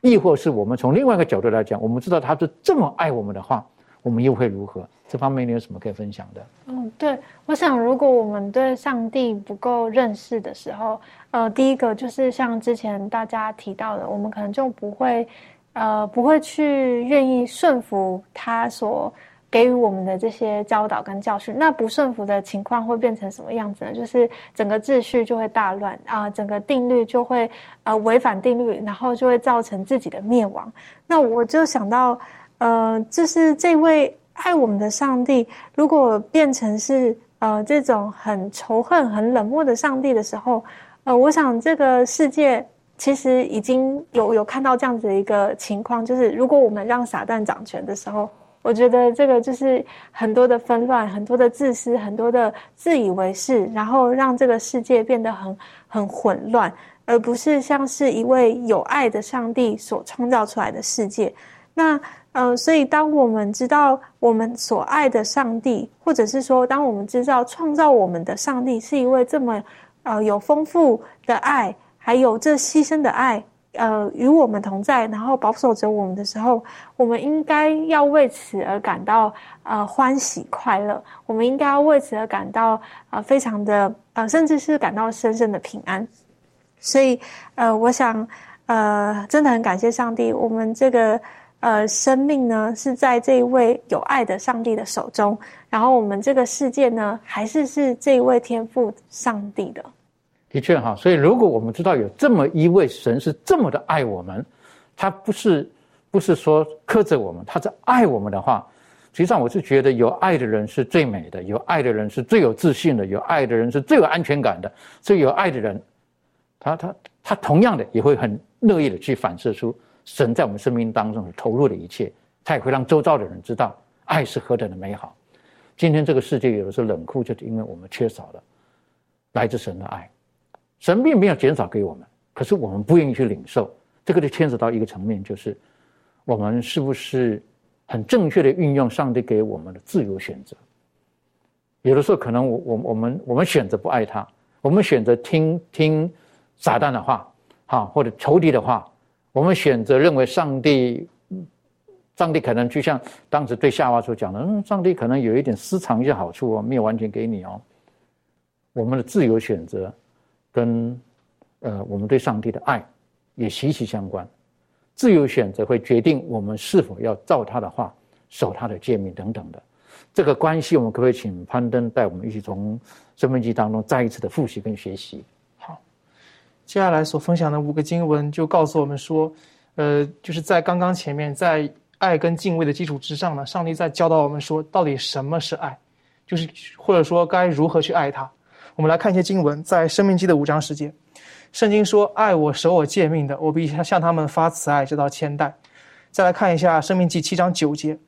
亦或是我们从另外一个角度来讲，我们知道他是这么爱我们的话，我们又会如何？这方面你有什么可以分享的？嗯，对，我想如果我们对上帝不够认识的时候，呃，第一个就是像之前大家提到的，我们可能就不会，呃，不会去愿意顺服他所。给予我们的这些教导跟教训，那不顺服的情况会变成什么样子呢？就是整个秩序就会大乱啊，整个定律就会呃违反定律，然后就会造成自己的灭亡。那我就想到，呃，就是这位爱我们的上帝，如果变成是呃这种很仇恨、很冷漠的上帝的时候，呃，我想这个世界其实已经有有看到这样子的一个情况，就是如果我们让撒旦掌权的时候。我觉得这个就是很多的纷乱，很多的自私，很多的自以为是，然后让这个世界变得很很混乱，而不是像是一位有爱的上帝所创造出来的世界。那呃，所以当我们知道我们所爱的上帝，或者是说，当我们知道创造我们的上帝是一位这么呃有丰富的爱，还有这牺牲的爱。呃，与我们同在，然后保守着我们的时候，我们应该要为此而感到呃欢喜快乐。我们应该要为此而感到呃非常的呃，甚至是感到深深的平安。所以呃，我想呃，真的很感谢上帝，我们这个呃生命呢是在这一位有爱的上帝的手中，然后我们这个世界呢还是是这一位天赋上帝的。的确哈，所以如果我们知道有这么一位神是这么的爱我们，他不是不是说苛责我们，他是爱我们的话，实际上我是觉得有爱的人是最美的，有爱的人是最有自信的，有爱的人是最有安全感的。所以有爱的人，他他他同样的也会很乐意的去反射出神在我们生命当中投入的一切，他也会让周遭的人知道爱是何等的美好。今天这个世界有的时候冷酷，就是因为我们缺少了来自神的爱。神并没有减少给我们，可是我们不愿意去领受，这个就牵扯到一个层面，就是我们是不是很正确的运用上帝给我们的自由选择？有的时候可能我我我们我们选择不爱他，我们选择听听撒旦的话，哈或者仇敌的话，我们选择认为上帝，上帝可能就像当时对夏娃所讲的，嗯，上帝可能有一点私藏一些好处哦，没有完全给你哦，我们的自由选择。跟呃，我们对上帝的爱也息息相关。自由选择会决定我们是否要照他的话守他的诫命等等的。这个关系，我们可不可以请攀登带我们一起从生命记当中再一次的复习跟学习？好，接下来所分享的五个经文就告诉我们说，呃，就是在刚刚前面在爱跟敬畏的基础之上呢，上帝在教导我们说，到底什么是爱，就是或者说该如何去爱他。我们来看一些经文，在生命记的五章十节，圣经说：“爱我、守我诫命的，我必向他们发慈爱，直到千代。”再来看一下生命记七章九节。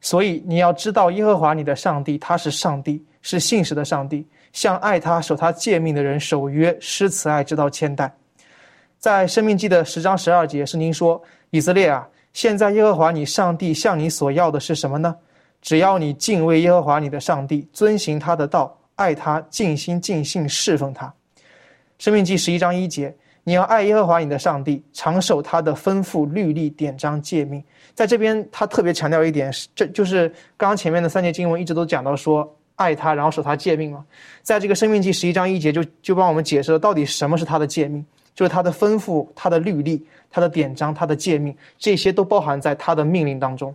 所以你要知道，耶和华你的上帝，他是上帝，是信实的上帝，向爱他、守他诫命的人守约、施慈爱，直到千代。在生命记的十章十二节，圣经说：“以色列啊，现在耶和华你上帝向你所要的是什么呢？只要你敬畏耶和华你的上帝，遵行他的道，爱他，尽心尽性侍奉他。”生命记十一章一节。你要爱耶和华你的上帝，常守他的吩咐、律例、典章、诫命。在这边，他特别强调一点，这就是刚刚前面的三节经文一直都讲到说爱他，然后守他诫命嘛。在这个生命记十一章一节，就就帮我们解释了到底什么是他的诫命，就是他的吩咐、他的律例、他的典章、他的诫命，这些都包含在他的命令当中。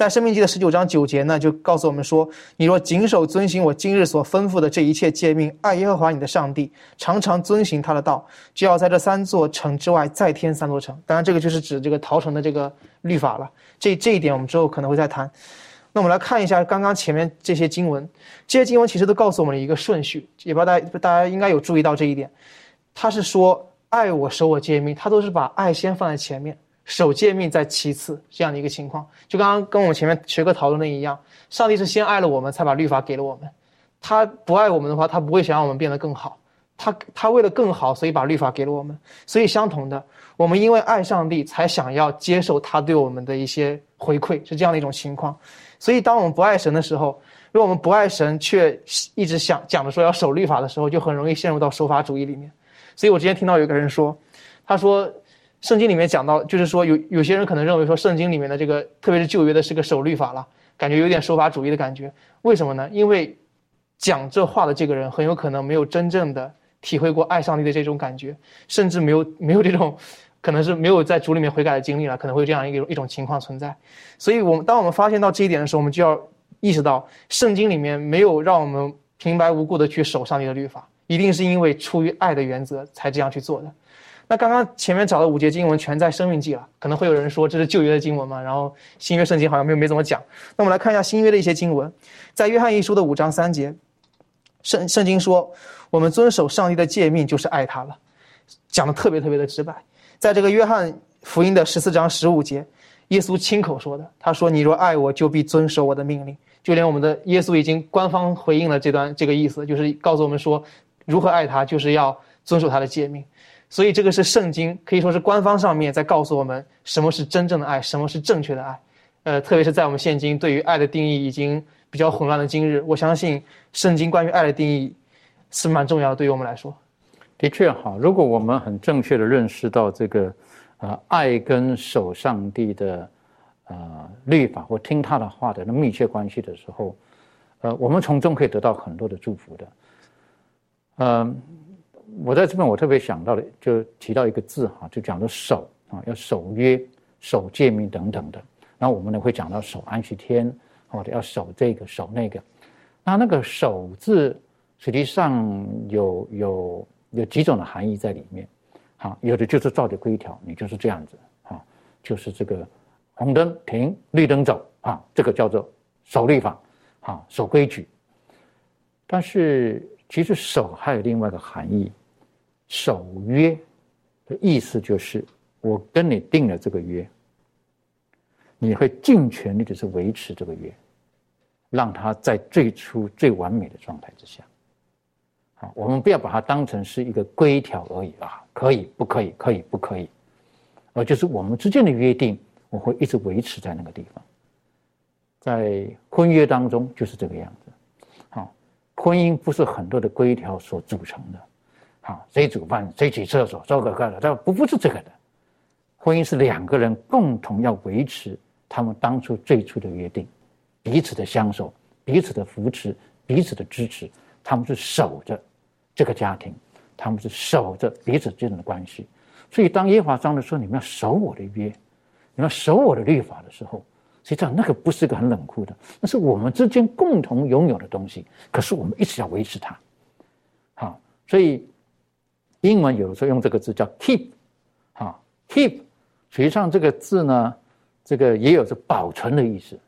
在《生命记》的十九章九节呢，就告诉我们说：“你若谨守遵行我今日所吩咐的这一切诫命，爱耶和华你的上帝，常常遵行他的道，就要在这三座城之外再添三座城。当然，这个就是指这个陶城的这个律法了。这这一点我们之后可能会再谈。那我们来看一下刚刚前面这些经文，这些经文其实都告诉我们了一个顺序，也不知道大家大家应该有注意到这一点。他是说爱我守我诫命，他都是把爱先放在前面。”守诫命在其次，这样的一个情况，就刚刚跟我们前面学科讨论的一样，上帝是先爱了我们，才把律法给了我们。他不爱我们的话，他不会想让我们变得更好。他他为了更好，所以把律法给了我们。所以相同的，我们因为爱上帝，才想要接受他对我们的一些回馈，是这样的一种情况。所以当我们不爱神的时候，如果我们不爱神，却一直想讲着说要守律法的时候，就很容易陷入到守法主义里面。所以我之前听到有个人说，他说。圣经里面讲到，就是说有有些人可能认为说圣经里面的这个，特别是旧约的是个守律法了，感觉有点守法主义的感觉。为什么呢？因为讲这话的这个人很有可能没有真正的体会过爱上帝的这种感觉，甚至没有没有这种，可能是没有在主里面悔改的经历了，可能会有这样一种一种情况存在。所以，我们当我们发现到这一点的时候，我们就要意识到，圣经里面没有让我们平白无故的去守上帝的律法，一定是因为出于爱的原则才这样去做的。那刚刚前面找的五节经文全在生命记了，可能会有人说这是旧约的经文嘛？然后新约圣经好像没没怎么讲。那我们来看一下新约的一些经文，在约翰一书的五章三节，圣圣经说，我们遵守上帝的诫命就是爱他了，讲的特别特别的直白。在这个约翰福音的十四章十五节，耶稣亲口说的，他说：“你若爱我，就必遵守我的命令。”就连我们的耶稣已经官方回应了这段这个意思，就是告诉我们说，如何爱他，就是要遵守他的诫命。所以这个是圣经，可以说是官方上面在告诉我们什么是真正的爱，什么是正确的爱。呃，特别是在我们现今对于爱的定义已经比较混乱的今日，我相信圣经关于爱的定义是蛮重要的，对于我们来说。的确哈，如果我们很正确的认识到这个，呃，爱跟守上帝的，呃，律法或听他的话的那密切关系的时候，呃，我们从中可以得到很多的祝福的，嗯。我在这边，我特别想到的，就提到一个字哈，就讲的守啊，要守约、守诫命等等的。然后我们呢会讲到守安息天，或者要守这个、守那个。那那个守字，实际上有有有几种的含义在里面。好，有的就是照着规条，你就是这样子啊，就是这个红灯停，绿灯走啊，这个叫做守律法，啊，守规矩。但是其实守还有另外一个含义。守约的意思就是，我跟你定了这个约，你会尽全力的去维持这个约，让它在最初最完美的状态之下。好，我们不要把它当成是一个规条而已啊，可以不可以，可以不可以，而就是我们之间的约定，我会一直维持在那个地方。在婚约当中就是这个样子。好，婚姻不是很多的规条所组成的。啊，谁煮饭，谁洗厕所，做个个的，这不不是这个的。婚姻是两个人共同要维持他们当初最初的约定，彼此的相守，彼此的扶持，彼此的支持，他们是守着这个家庭，他们是守着彼此之间的关系。所以当耶和华章的说你们要守我的约，你们要守我的律法的时候，实际上那个不是个很冷酷的，那是我们之间共同拥有的东西。可是我们一直要维持它。好，所以英文有的时候用这个字叫 keep，啊，keep，实际上这个字呢，这个也有着保存的意思。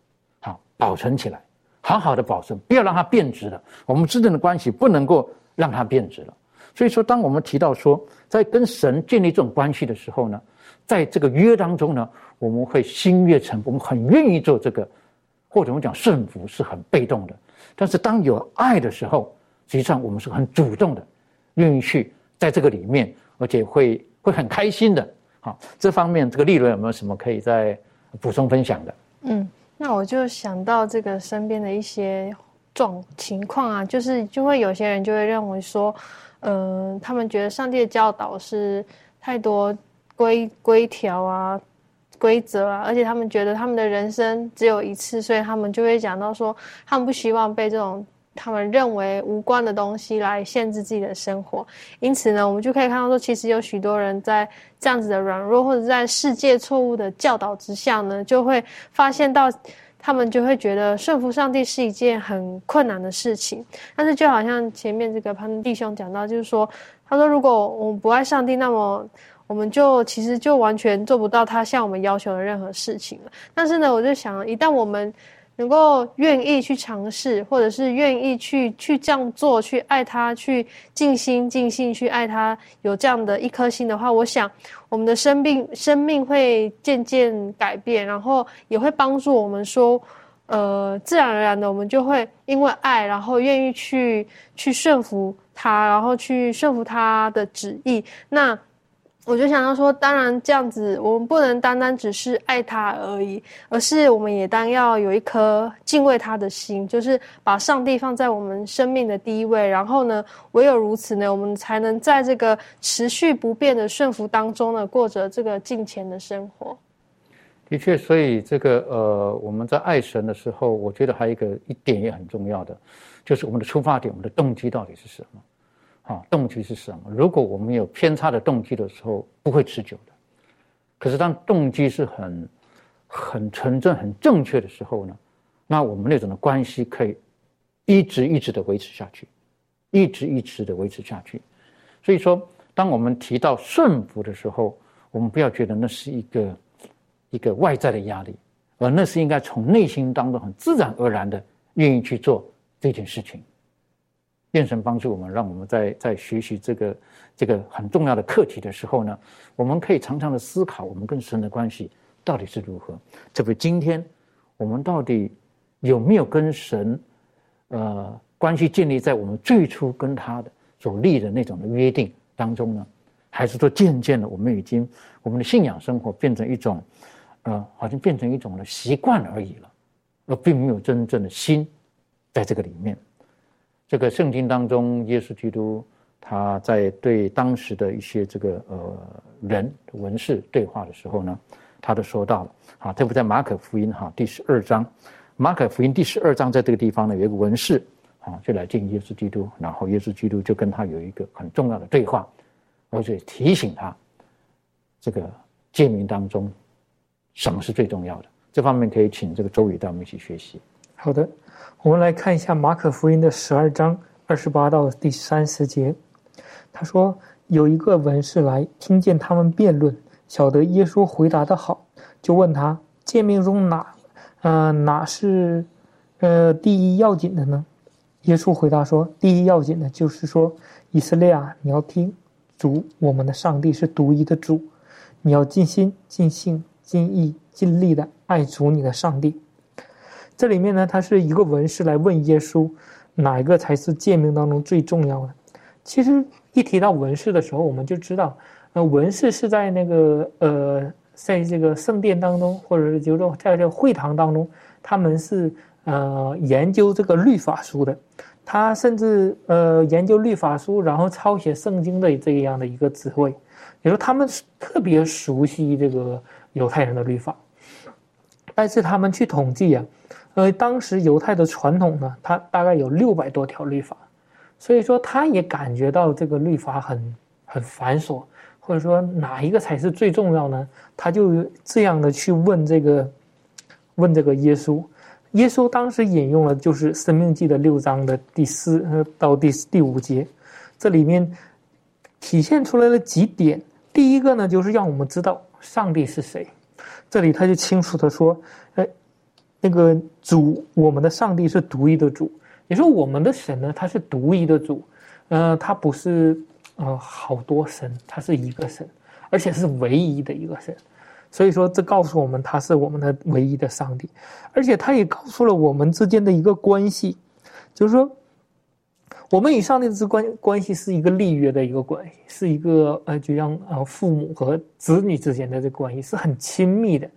好，保存起来，好好的保存，不要让它变质了。我们之间的关系不能够让它变质了。所以说，当我们提到说，在跟神建立这种关系的时候呢，在这个约当中呢，我们会心悦诚服，我们很愿意做这个，或者我们讲顺服是很被动的。但是当有爱的时候，实际上我们是很主动的，愿意去在这个里面，而且会会很开心的。好，这方面这个利润有没有什么可以再补充分享的？嗯，那我就想到这个身边的一些状情况啊，就是就会有些人就会认为说。嗯，他们觉得上帝的教导是太多规规条啊、规则啊，而且他们觉得他们的人生只有一次，所以他们就会讲到说，他们不希望被这种他们认为无关的东西来限制自己的生活。因此呢，我们就可以看到说，其实有许多人在这样子的软弱，或者在世界错误的教导之下呢，就会发现到。他们就会觉得顺服上帝是一件很困难的事情，但是就好像前面这个潘弟兄讲到，就是说，他说如果我们不爱上帝，那么我们就其实就完全做不到他向我们要求的任何事情了。但是呢，我就想，一旦我们能够愿意去尝试，或者是愿意去去这样做，去爱他，去尽心尽性去爱他，有这样的一颗心的话，我想我们的生命生命会渐渐改变，然后也会帮助我们说，呃，自然而然的，我们就会因为爱，然后愿意去去顺服他，然后去顺服他的旨意。那。我就想到说，当然这样子，我们不能单单只是爱他而已，而是我们也当要有一颗敬畏他的心，就是把上帝放在我们生命的第一位。然后呢，唯有如此呢，我们才能在这个持续不变的顺服当中呢，过着这个敬虔的生活。的确，所以这个呃，我们在爱神的时候，我觉得还有一个一点也很重要的，就是我们的出发点，我们的动机到底是什么。啊，动机是什么？如果我们有偏差的动机的时候，不会持久的。可是当动机是很、很纯正、很正确的时候呢，那我们那种的关系可以一直一直的维持下去，一直一直的维持下去。所以说，当我们提到顺服的时候，我们不要觉得那是一个一个外在的压力，而那是应该从内心当中很自然而然的愿意去做这件事情。愿神帮助我们，让我们在在学习这个这个很重要的课题的时候呢，我们可以常常的思考我们跟神的关系到底是如何。这不，今天我们到底有没有跟神呃关系建立在我们最初跟他的所立的那种的约定当中呢？还是说渐渐的我们已经我们的信仰生活变成一种呃好像变成一种的习惯而已了，而并没有真正的心在这个里面。这个圣经当中，耶稣基督他在对当时的一些这个呃人文士对话的时候呢，他都说到了啊，特别在马可福音哈第十二章，马可福音第十二章在这个地方呢，有一个文士啊，就来见耶稣基督，然后耶稣基督就跟他有一个很重要的对话，而且提醒他这个诫命当中什么是最重要的，这方面可以请这个周宇带我们一起学习。好的。我们来看一下马可福音的十二章二十八到第三十节。他说：“有一个文士来，听见他们辩论，晓得耶稣回答的好，就问他：诫命中哪，呃，哪是，呃，第一要紧的呢？耶稣回答说：第一要紧的就是说，以色列啊，你要听，主我们的上帝是独一的主，你要尽心、尽性、尽意、尽力的爱主你的上帝。”这里面呢，他是一个文士来问耶稣，哪一个才是诫命当中最重要的？其实一提到文士的时候，我们就知道，呃，文士是在那个呃，在这个圣殿当中，或者是就是说在这个会堂当中，他们是呃研究这个律法书的，他甚至呃研究律法书，然后抄写圣经的这样的一个职位，也说他们特别熟悉这个犹太人的律法，但是他们去统计啊。呃，当时犹太的传统呢，它大概有六百多条律法，所以说他也感觉到这个律法很很繁琐，或者说哪一个才是最重要呢？他就这样的去问这个问这个耶稣。耶稣当时引用了就是《生命记》的六章的第四到第第五节，这里面体现出来了几点。第一个呢，就是让我们知道上帝是谁。这里他就清楚的说：“哎，那个主，我们的上帝是独一的主，也说我们的神呢，他是独一的主，呃，他不是呃好多神，他是一个神，而且是唯一的一个神。”所以说，这告诉我们他是我们的唯一的上帝，而且他也告诉了我们之间的一个关系，就是说，我们与上帝之关关系是一个立约的一个关系，是一个呃，就像呃父母和子女之间的这关系是很亲密的。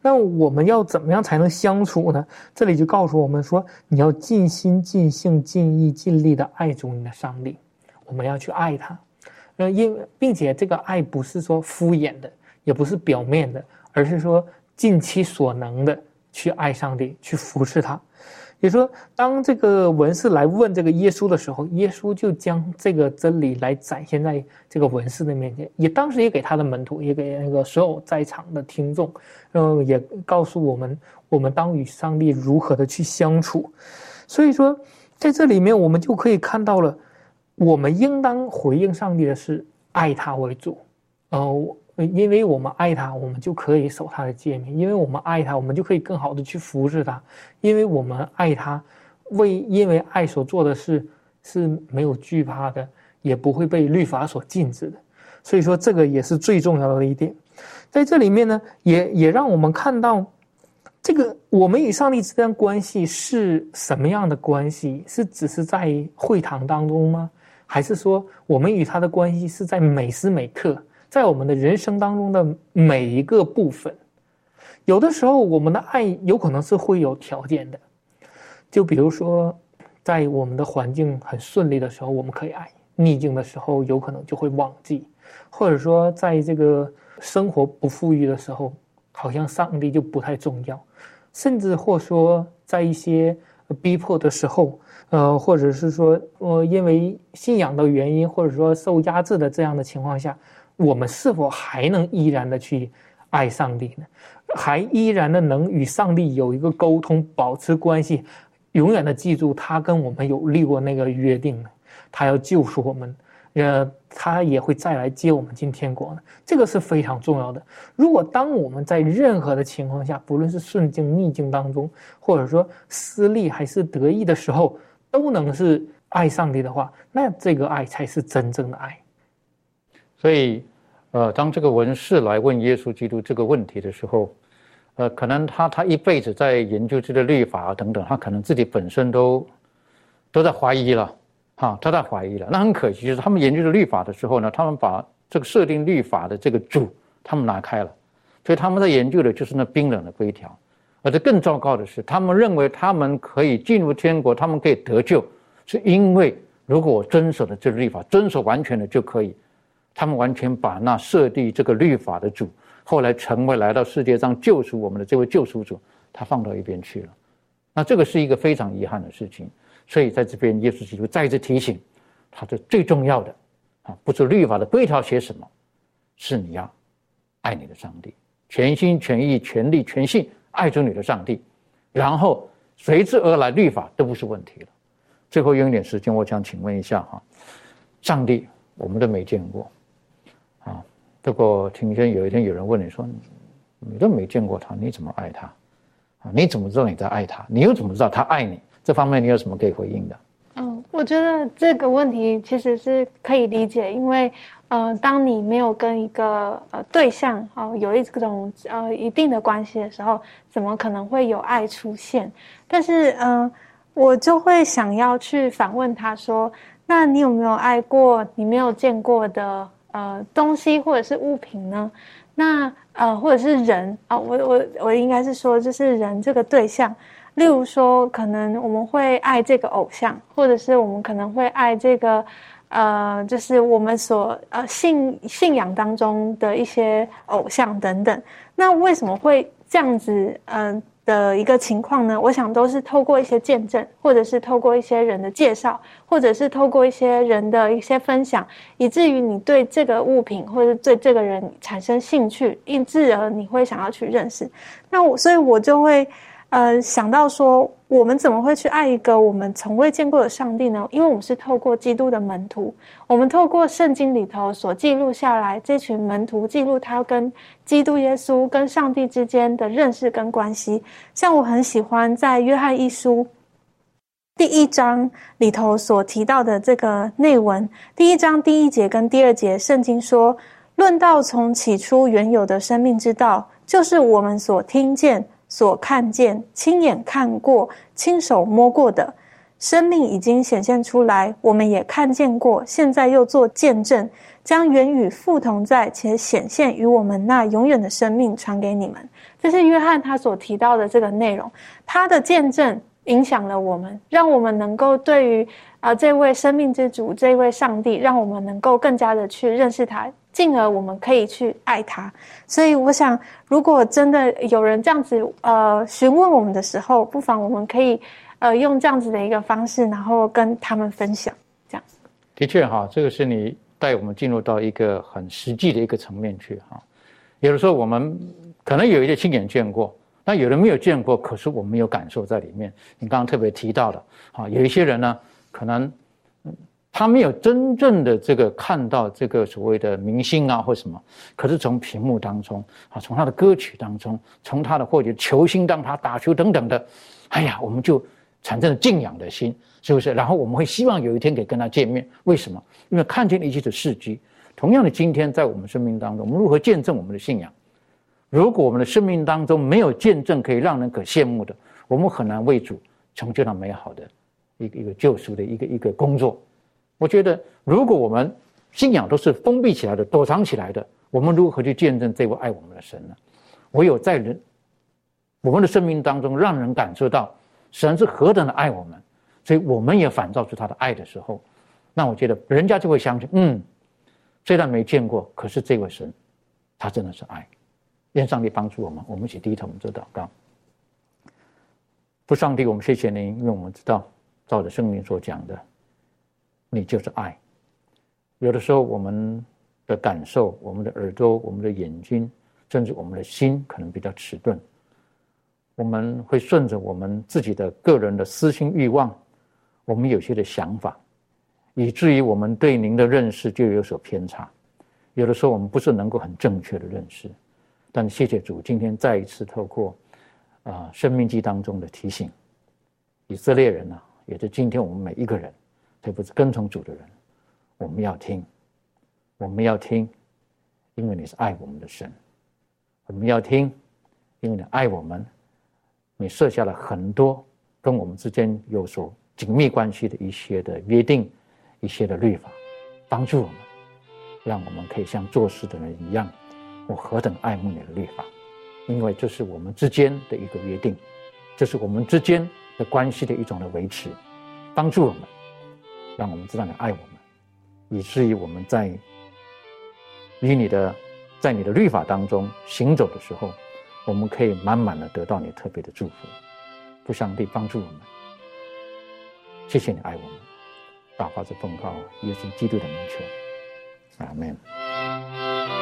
那我们要怎么样才能相处呢？这里就告诉我们说，你要尽心、尽性、尽意、尽力的爱主你的上帝，我们要去爱他，呃，因并且这个爱不是说敷衍的。也不是表面的，而是说尽其所能的去爱上帝，去服侍他。也说，当这个文士来问这个耶稣的时候，耶稣就将这个真理来展现在这个文士的面前，也当时也给他的门徒，也给那个所有在场的听众，嗯，也告诉我们，我们当与上帝如何的去相处。所以说，在这里面，我们就可以看到了，我们应当回应上帝的是爱他为主，呃。因为我们爱他，我们就可以守他的诫命；因为我们爱他，我们就可以更好的去服侍他；因为我们爱他，为因为爱所做的事是没有惧怕的，也不会被律法所禁止的。所以说，这个也是最重要的一点。在这里面呢，也也让我们看到，这个我们与上帝之间关系是什么样的关系？是只是在会堂当中吗？还是说我们与他的关系是在每时每刻？在我们的人生当中的每一个部分，有的时候我们的爱有可能是会有条件的，就比如说，在我们的环境很顺利的时候，我们可以爱；逆境的时候，有可能就会忘记；或者说，在这个生活不富裕的时候，好像上帝就不太重要；甚至或说，在一些逼迫的时候，呃，或者是说，呃，因为信仰的原因，或者说受压制的这样的情况下。我们是否还能依然的去爱上帝呢？还依然的能与上帝有一个沟通，保持关系，永远的记住他跟我们有立过那个约定呢？他要救赎我们，呃，他也会再来接我们进天国呢？这个是非常重要的。如果当我们在任何的情况下，不论是顺境逆境当中，或者说失利还是得意的时候，都能是爱上帝的话，那这个爱才是真正的爱。所以，呃，当这个文士来问耶稣基督这个问题的时候，呃，可能他他一辈子在研究这个律法啊等等，他可能自己本身都都在怀疑了，哈，他在怀疑了。那很可惜，就是他们研究的律法的时候呢，他们把这个设定律法的这个主他们拿开了，所以他们在研究的就是那冰冷的规条。而且更糟糕的是，他们认为他们可以进入天国，他们可以得救，是因为如果我遵守了这个律法，遵守完全的就可以。他们完全把那设立这个律法的主，后来成为来到世界上救赎我们的这位救赎主，他放到一边去了。那这个是一个非常遗憾的事情。所以在这边，耶稣基督再次提醒，他的最重要的啊，不是律法的规条写什么，是你要爱你的上帝，全心全意、全力全性爱着你的上帝，然后随之而来律法都不是问题了。最后用一点时间，我想请问一下哈，上帝我们都没见过。啊，不过听见有一天有人问你说，你都没见过他，你怎么爱他？啊，你怎么知道你在爱他？你又怎么知道他爱你？这方面你有什么可以回应的？嗯，我觉得这个问题其实是可以理解，因为呃，当你没有跟一个呃对象哦有一种呃一定的关系的时候，怎么可能会有爱出现？但是嗯，我就会想要去反问他说，那你有没有爱过你没有见过的？呃，东西或者是物品呢？那呃，或者是人啊，我我我应该是说，就是人这个对象。例如说，可能我们会爱这个偶像，或者是我们可能会爱这个呃，就是我们所呃信信仰当中的一些偶像等等。那为什么会这样子？嗯，的一个情况呢，我想都是透过一些见证，或者是透过一些人的介绍，或者是透过一些人的一些分享，以至于你对这个物品或者对这个人产生兴趣，因而你会想要去认识。那我，所以我就会。呃，想到说，我们怎么会去爱一个我们从未见过的上帝呢？因为我们是透过基督的门徒，我们透过圣经里头所记录下来，这群门徒记录他跟基督耶稣、跟上帝之间的认识跟关系。像我很喜欢在约翰一书第一章里头所提到的这个内文，第一章第一节跟第二节，圣经说：“论到从起初原有的生命之道，就是我们所听见。”所看见、亲眼看过、亲手摸过的生命已经显现出来，我们也看见过，现在又做见证，将原与父同在且显现于我们那永远的生命传给你们。这是约翰他所提到的这个内容，他的见证影响了我们，让我们能够对于啊这位生命之主、这位上帝，让我们能够更加的去认识他。进而我们可以去爱他，所以我想，如果真的有人这样子呃询问我们的时候，不妨我们可以呃用这样子的一个方式，然后跟他们分享。这样的确哈，这个是你带我们进入到一个很实际的一个层面去哈。有的时候我们可能有一些亲眼见过，那有人没有见过，可是我们有感受在里面。你刚刚特别提到的啊，有一些人呢，可能。他没有真正的这个看到这个所谓的明星啊或什么，可是从屏幕当中啊，从他的歌曲当中，从他的或者球星当他打球等等的，哎呀，我们就产生了敬仰的心，是不是？然后我们会希望有一天可以跟他见面。为什么？因为看见了一些的事迹。同样的，今天在我们生命当中，我们如何见证我们的信仰？如果我们的生命当中没有见证可以让人可羡慕的，我们很难为主成就那美好的一个一个救赎的一个一个工作。我觉得，如果我们信仰都是封闭起来的、躲藏起来的，我们如何去见证这位爱我们的神呢？唯有在人我们的生命当中，让人感受到神是何等的爱我们，所以我们也反照出他的爱的时候，那我觉得人家就会相信，嗯，虽然没见过，可是这位神，他真的是爱。愿上帝帮助我们，我们一起低头做祷告。不，上帝，我们谢谢您，因为我们知道，照着圣灵所讲的。你就是爱。有的时候，我们的感受、我们的耳朵、我们的眼睛，甚至我们的心，可能比较迟钝。我们会顺着我们自己的个人的私心欲望，我们有些的想法，以至于我们对您的认识就有所偏差。有的时候，我们不是能够很正确的认识。但谢谢主，今天再一次透过啊《生命记》当中的提醒，以色列人呢，也是今天我们每一个人。特别是跟从主的人，我们要听，我们要听，因为你是爱我们的神。我们要听，因为你爱我们，你设下了很多跟我们之间有所紧密关系的一些的约定，一些的律法，帮助我们，让我们可以像做事的人一样，我何等爱慕你的律法，因为这是我们之间的一个约定，这是我们之间的关系的一种的维持，帮助我们。让我们知道你爱我们，以至于我们在与你的在你的律法当中行走的时候，我们可以满满的得到你特别的祝福。不上帝帮助我们，谢谢你爱我们，大发着奉告耶稣基督的名求，阿门。